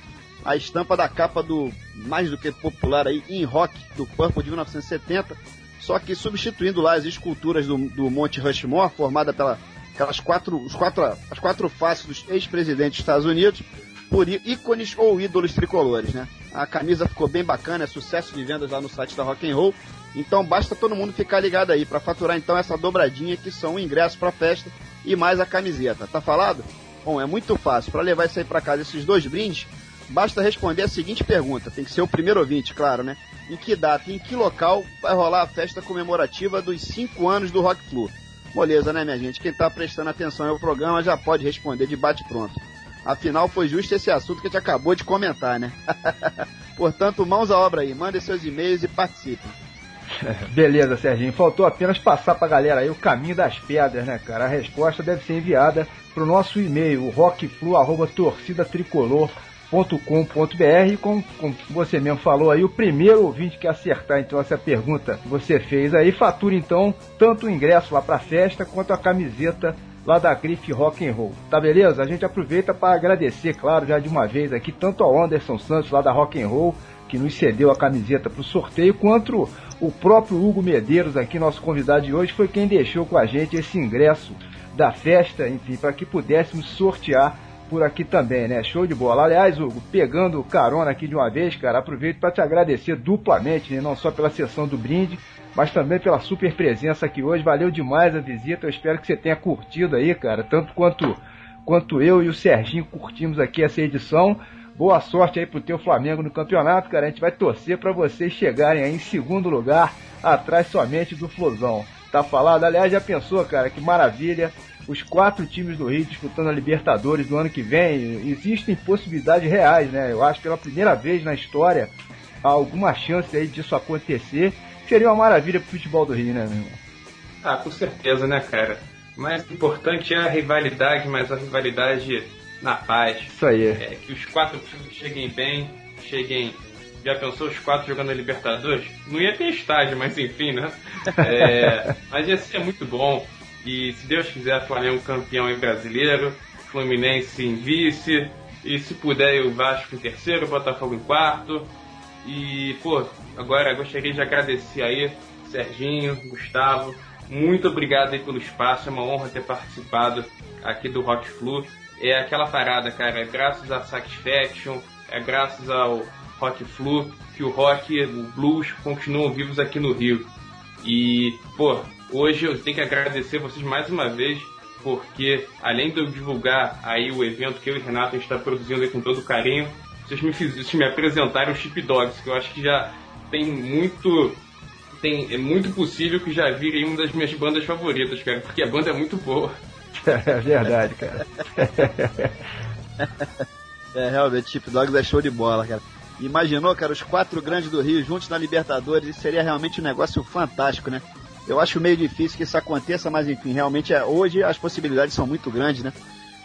A estampa da capa do mais do que popular aí In Rock do Purple de 1970, só que substituindo lá as esculturas do, do Monte Rushmore, formada pela aquelas quatro, os quatro, as quatro faces dos ex-presidentes dos Estados Unidos, por ícones ou ídolos tricolores, né? A camisa ficou bem bacana, é sucesso de vendas lá no site da Rock and Roll. Então basta todo mundo ficar ligado aí para faturar então essa dobradinha que são o ingresso para a festa e mais a camiseta. Tá falado? Bom, é muito fácil. Para levar isso aí para casa, esses dois brindes, basta responder a seguinte pergunta. Tem que ser o primeiro ouvinte, claro, né? Em que data em que local vai rolar a festa comemorativa dos 5 anos do Rock Flu? Moleza, né, minha gente? Quem tá prestando atenção ao programa já pode responder de bate pronto. Afinal, foi justo esse assunto que a gente acabou de comentar, né? *laughs* Portanto, mãos à obra aí, mandem seus e-mails e participem. *laughs* Beleza, Serginho. Faltou apenas passar pra galera aí o caminho das pedras, né, cara? A resposta deve ser enviada pro nosso e-mail, rockflu.torcidatricolor.com.br como, como você mesmo falou aí, o primeiro ouvinte que acertar então essa pergunta que você fez aí, fatura então tanto o ingresso lá pra festa quanto a camiseta lá da Grife Rock and Roll. Tá beleza? A gente aproveita para agradecer, claro, já de uma vez aqui, tanto ao Anderson Santos lá da Rock and Roll, que nos cedeu a camiseta para o sorteio, quanto o próprio Hugo Medeiros, aqui nosso convidado de hoje, foi quem deixou com a gente esse ingresso da festa, enfim, para que pudéssemos sortear por aqui também, né? Show de bola. Aliás, Hugo, pegando carona aqui de uma vez, cara, aproveito para te agradecer duplamente, né? não só pela sessão do brinde, mas também pela super presença aqui hoje. Valeu demais a visita. Eu espero que você tenha curtido aí, cara, tanto quanto quanto eu e o Serginho curtimos aqui essa edição. Boa sorte aí pro teu Flamengo no campeonato, cara. A gente vai torcer para vocês chegarem aí em segundo lugar, atrás somente do Flusão. Tá falado? Aliás, já pensou, cara, que maravilha. Os quatro times do Rio disputando a Libertadores do ano que vem. Existem possibilidades reais, né? Eu acho pela primeira vez na história há alguma chance aí disso acontecer seria uma maravilha pro futebol do Rio, né, meu irmão? Ah, com certeza, né, cara? Mais importante é a rivalidade, mas a rivalidade na paz. Isso aí. É, que os quatro cheguem bem, cheguem. Já pensou os quatro jogando a Libertadores? Não ia ter estádio, mas enfim, né? É, *laughs* mas ia ser muito bom. E se Deus quiser, Flamengo campeão em brasileiro, Fluminense em vice, e se puder, o Vasco em terceiro, Botafogo em quarto. E, pô, agora gostaria de agradecer aí, Serginho, Gustavo. Muito obrigado aí pelo espaço, é uma honra ter participado aqui do Rock Flu. É aquela parada, cara, é graças à Satisfaction, é graças ao Rock Flu que o rock e o blues continuam vivos aqui no Rio. E, pô, hoje eu tenho que agradecer vocês mais uma vez, porque além de eu divulgar aí o evento que eu e Renato a está produzindo aí com todo carinho, vocês me, fiz, vocês me apresentaram o Chip Dogs, que eu acho que já tem muito. Tem, é muito possível que já vire uma das minhas bandas favoritas, cara, porque a banda é muito boa. É verdade, cara. *laughs* é, realmente, Chip Dogs é show de bola, cara. Imaginou, cara, os quatro grandes do Rio juntos na Libertadores, isso seria realmente um negócio fantástico, né? Eu acho meio difícil que isso aconteça, mas enfim, realmente é, hoje as possibilidades são muito grandes, né?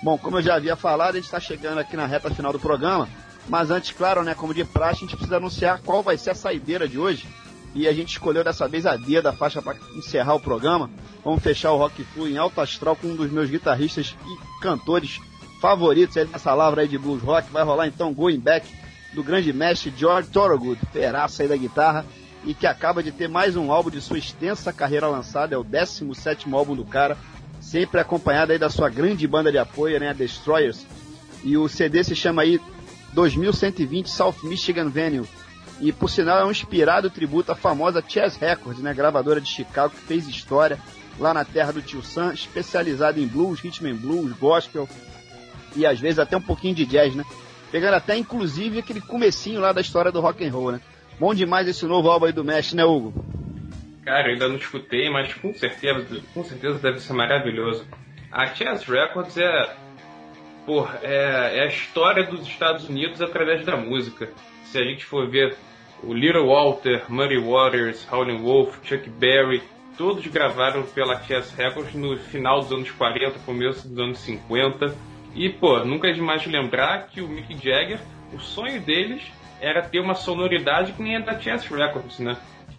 Bom, como eu já havia falado, a gente está chegando aqui na reta final do programa. Mas antes, claro, né, como de praxe, a gente precisa anunciar qual vai ser a saideira de hoje. E a gente escolheu dessa vez a D da faixa para encerrar o programa. Vamos fechar o Rock Flu em alto astral com um dos meus guitarristas e cantores favoritos aí nessa lavra aí de blues rock. Vai rolar então Going Back do grande mestre George Thorogood, feraço aí da guitarra, e que acaba de ter mais um álbum de sua extensa carreira lançada, é o 17 álbum do cara, sempre acompanhado aí da sua grande banda de apoio, né, a Destroyers. E o CD se chama aí 2120 South Michigan Venue. E por sinal é um inspirado tributo à famosa Chess Records, né, gravadora de Chicago que fez história lá na terra do Tio Sam, especializada em blues, rhythm and blues, gospel e às vezes até um pouquinho de jazz, né? Pegando até inclusive aquele comecinho lá da história do rock and roll, né? Bom demais esse novo álbum aí do mestre, né, Hugo? Cara, eu ainda não escutei, mas com certeza, com certeza deve ser maravilhoso. A Chess Records é, porra, é, é a história dos Estados Unidos através da música. Se a gente for ver o Little Walter, Muddy Waters, Howlin' Wolf, Chuck Berry, todos gravaram pela Chess Records no final dos anos 40, começo dos anos 50. E, pô, nunca é demais lembrar que o Mick Jagger, o sonho deles era ter uma sonoridade que nem a da Chess Records, né?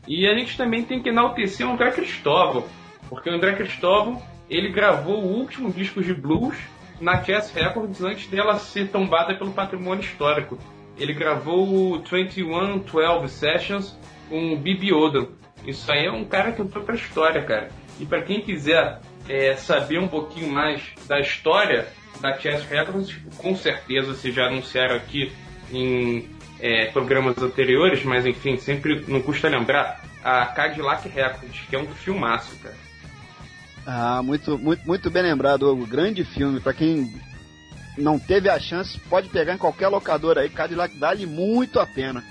E a gente também tem que enaltecer o André Cristóvão, porque o André Cristóvão ele gravou o último disco de blues na Chess Records antes dela ser tombada pelo patrimônio histórico. Ele gravou o 2112 Sessions com o Bibi Odom. Isso aí é um cara que entrou pra história, cara. E para quem quiser é, saber um pouquinho mais da história da Chess Records, com certeza vocês já anunciaram aqui em é, programas anteriores, mas enfim, sempre não custa lembrar a Cadillac Records, que é um filmaço, cara. Ah, muito, muito, muito bem lembrado, Hugo. Grande filme. Para quem não teve a chance, pode pegar em qualquer locadora aí. Cadillac vale muito a pena.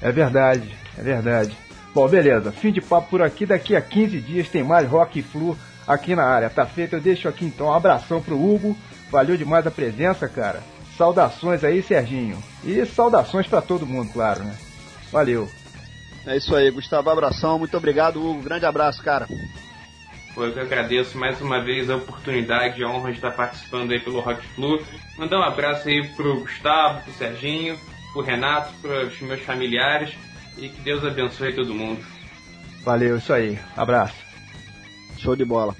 É verdade, é verdade. Bom, beleza. Fim de papo por aqui. Daqui a 15 dias tem mais Rock Flu aqui na área. Tá feito? Eu deixo aqui então um abração pro Hugo. Valeu demais a presença, cara. Saudações aí, Serginho. E saudações para todo mundo, claro, né? Valeu. É isso aí, Gustavo. Abração. Muito obrigado, Hugo. Grande abraço, cara. Pô, eu que agradeço mais uma vez a oportunidade, a honra de estar participando aí pelo Rock Flu. Mandar um abraço aí pro Gustavo, pro Serginho, pro Renato, pros meus familiares e que Deus abençoe todo mundo. Valeu, isso aí. Abraço. Show de bola.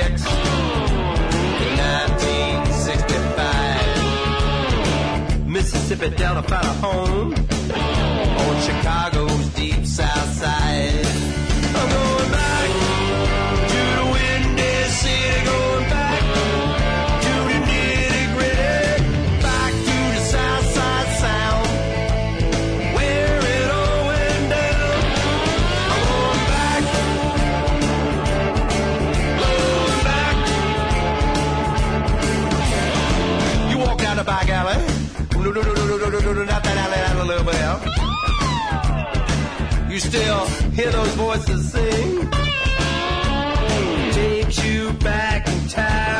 1956 to 1965. Mississippi Delta found a home on Chicago's deep south. Still hear those voices sing. Takes you back in time.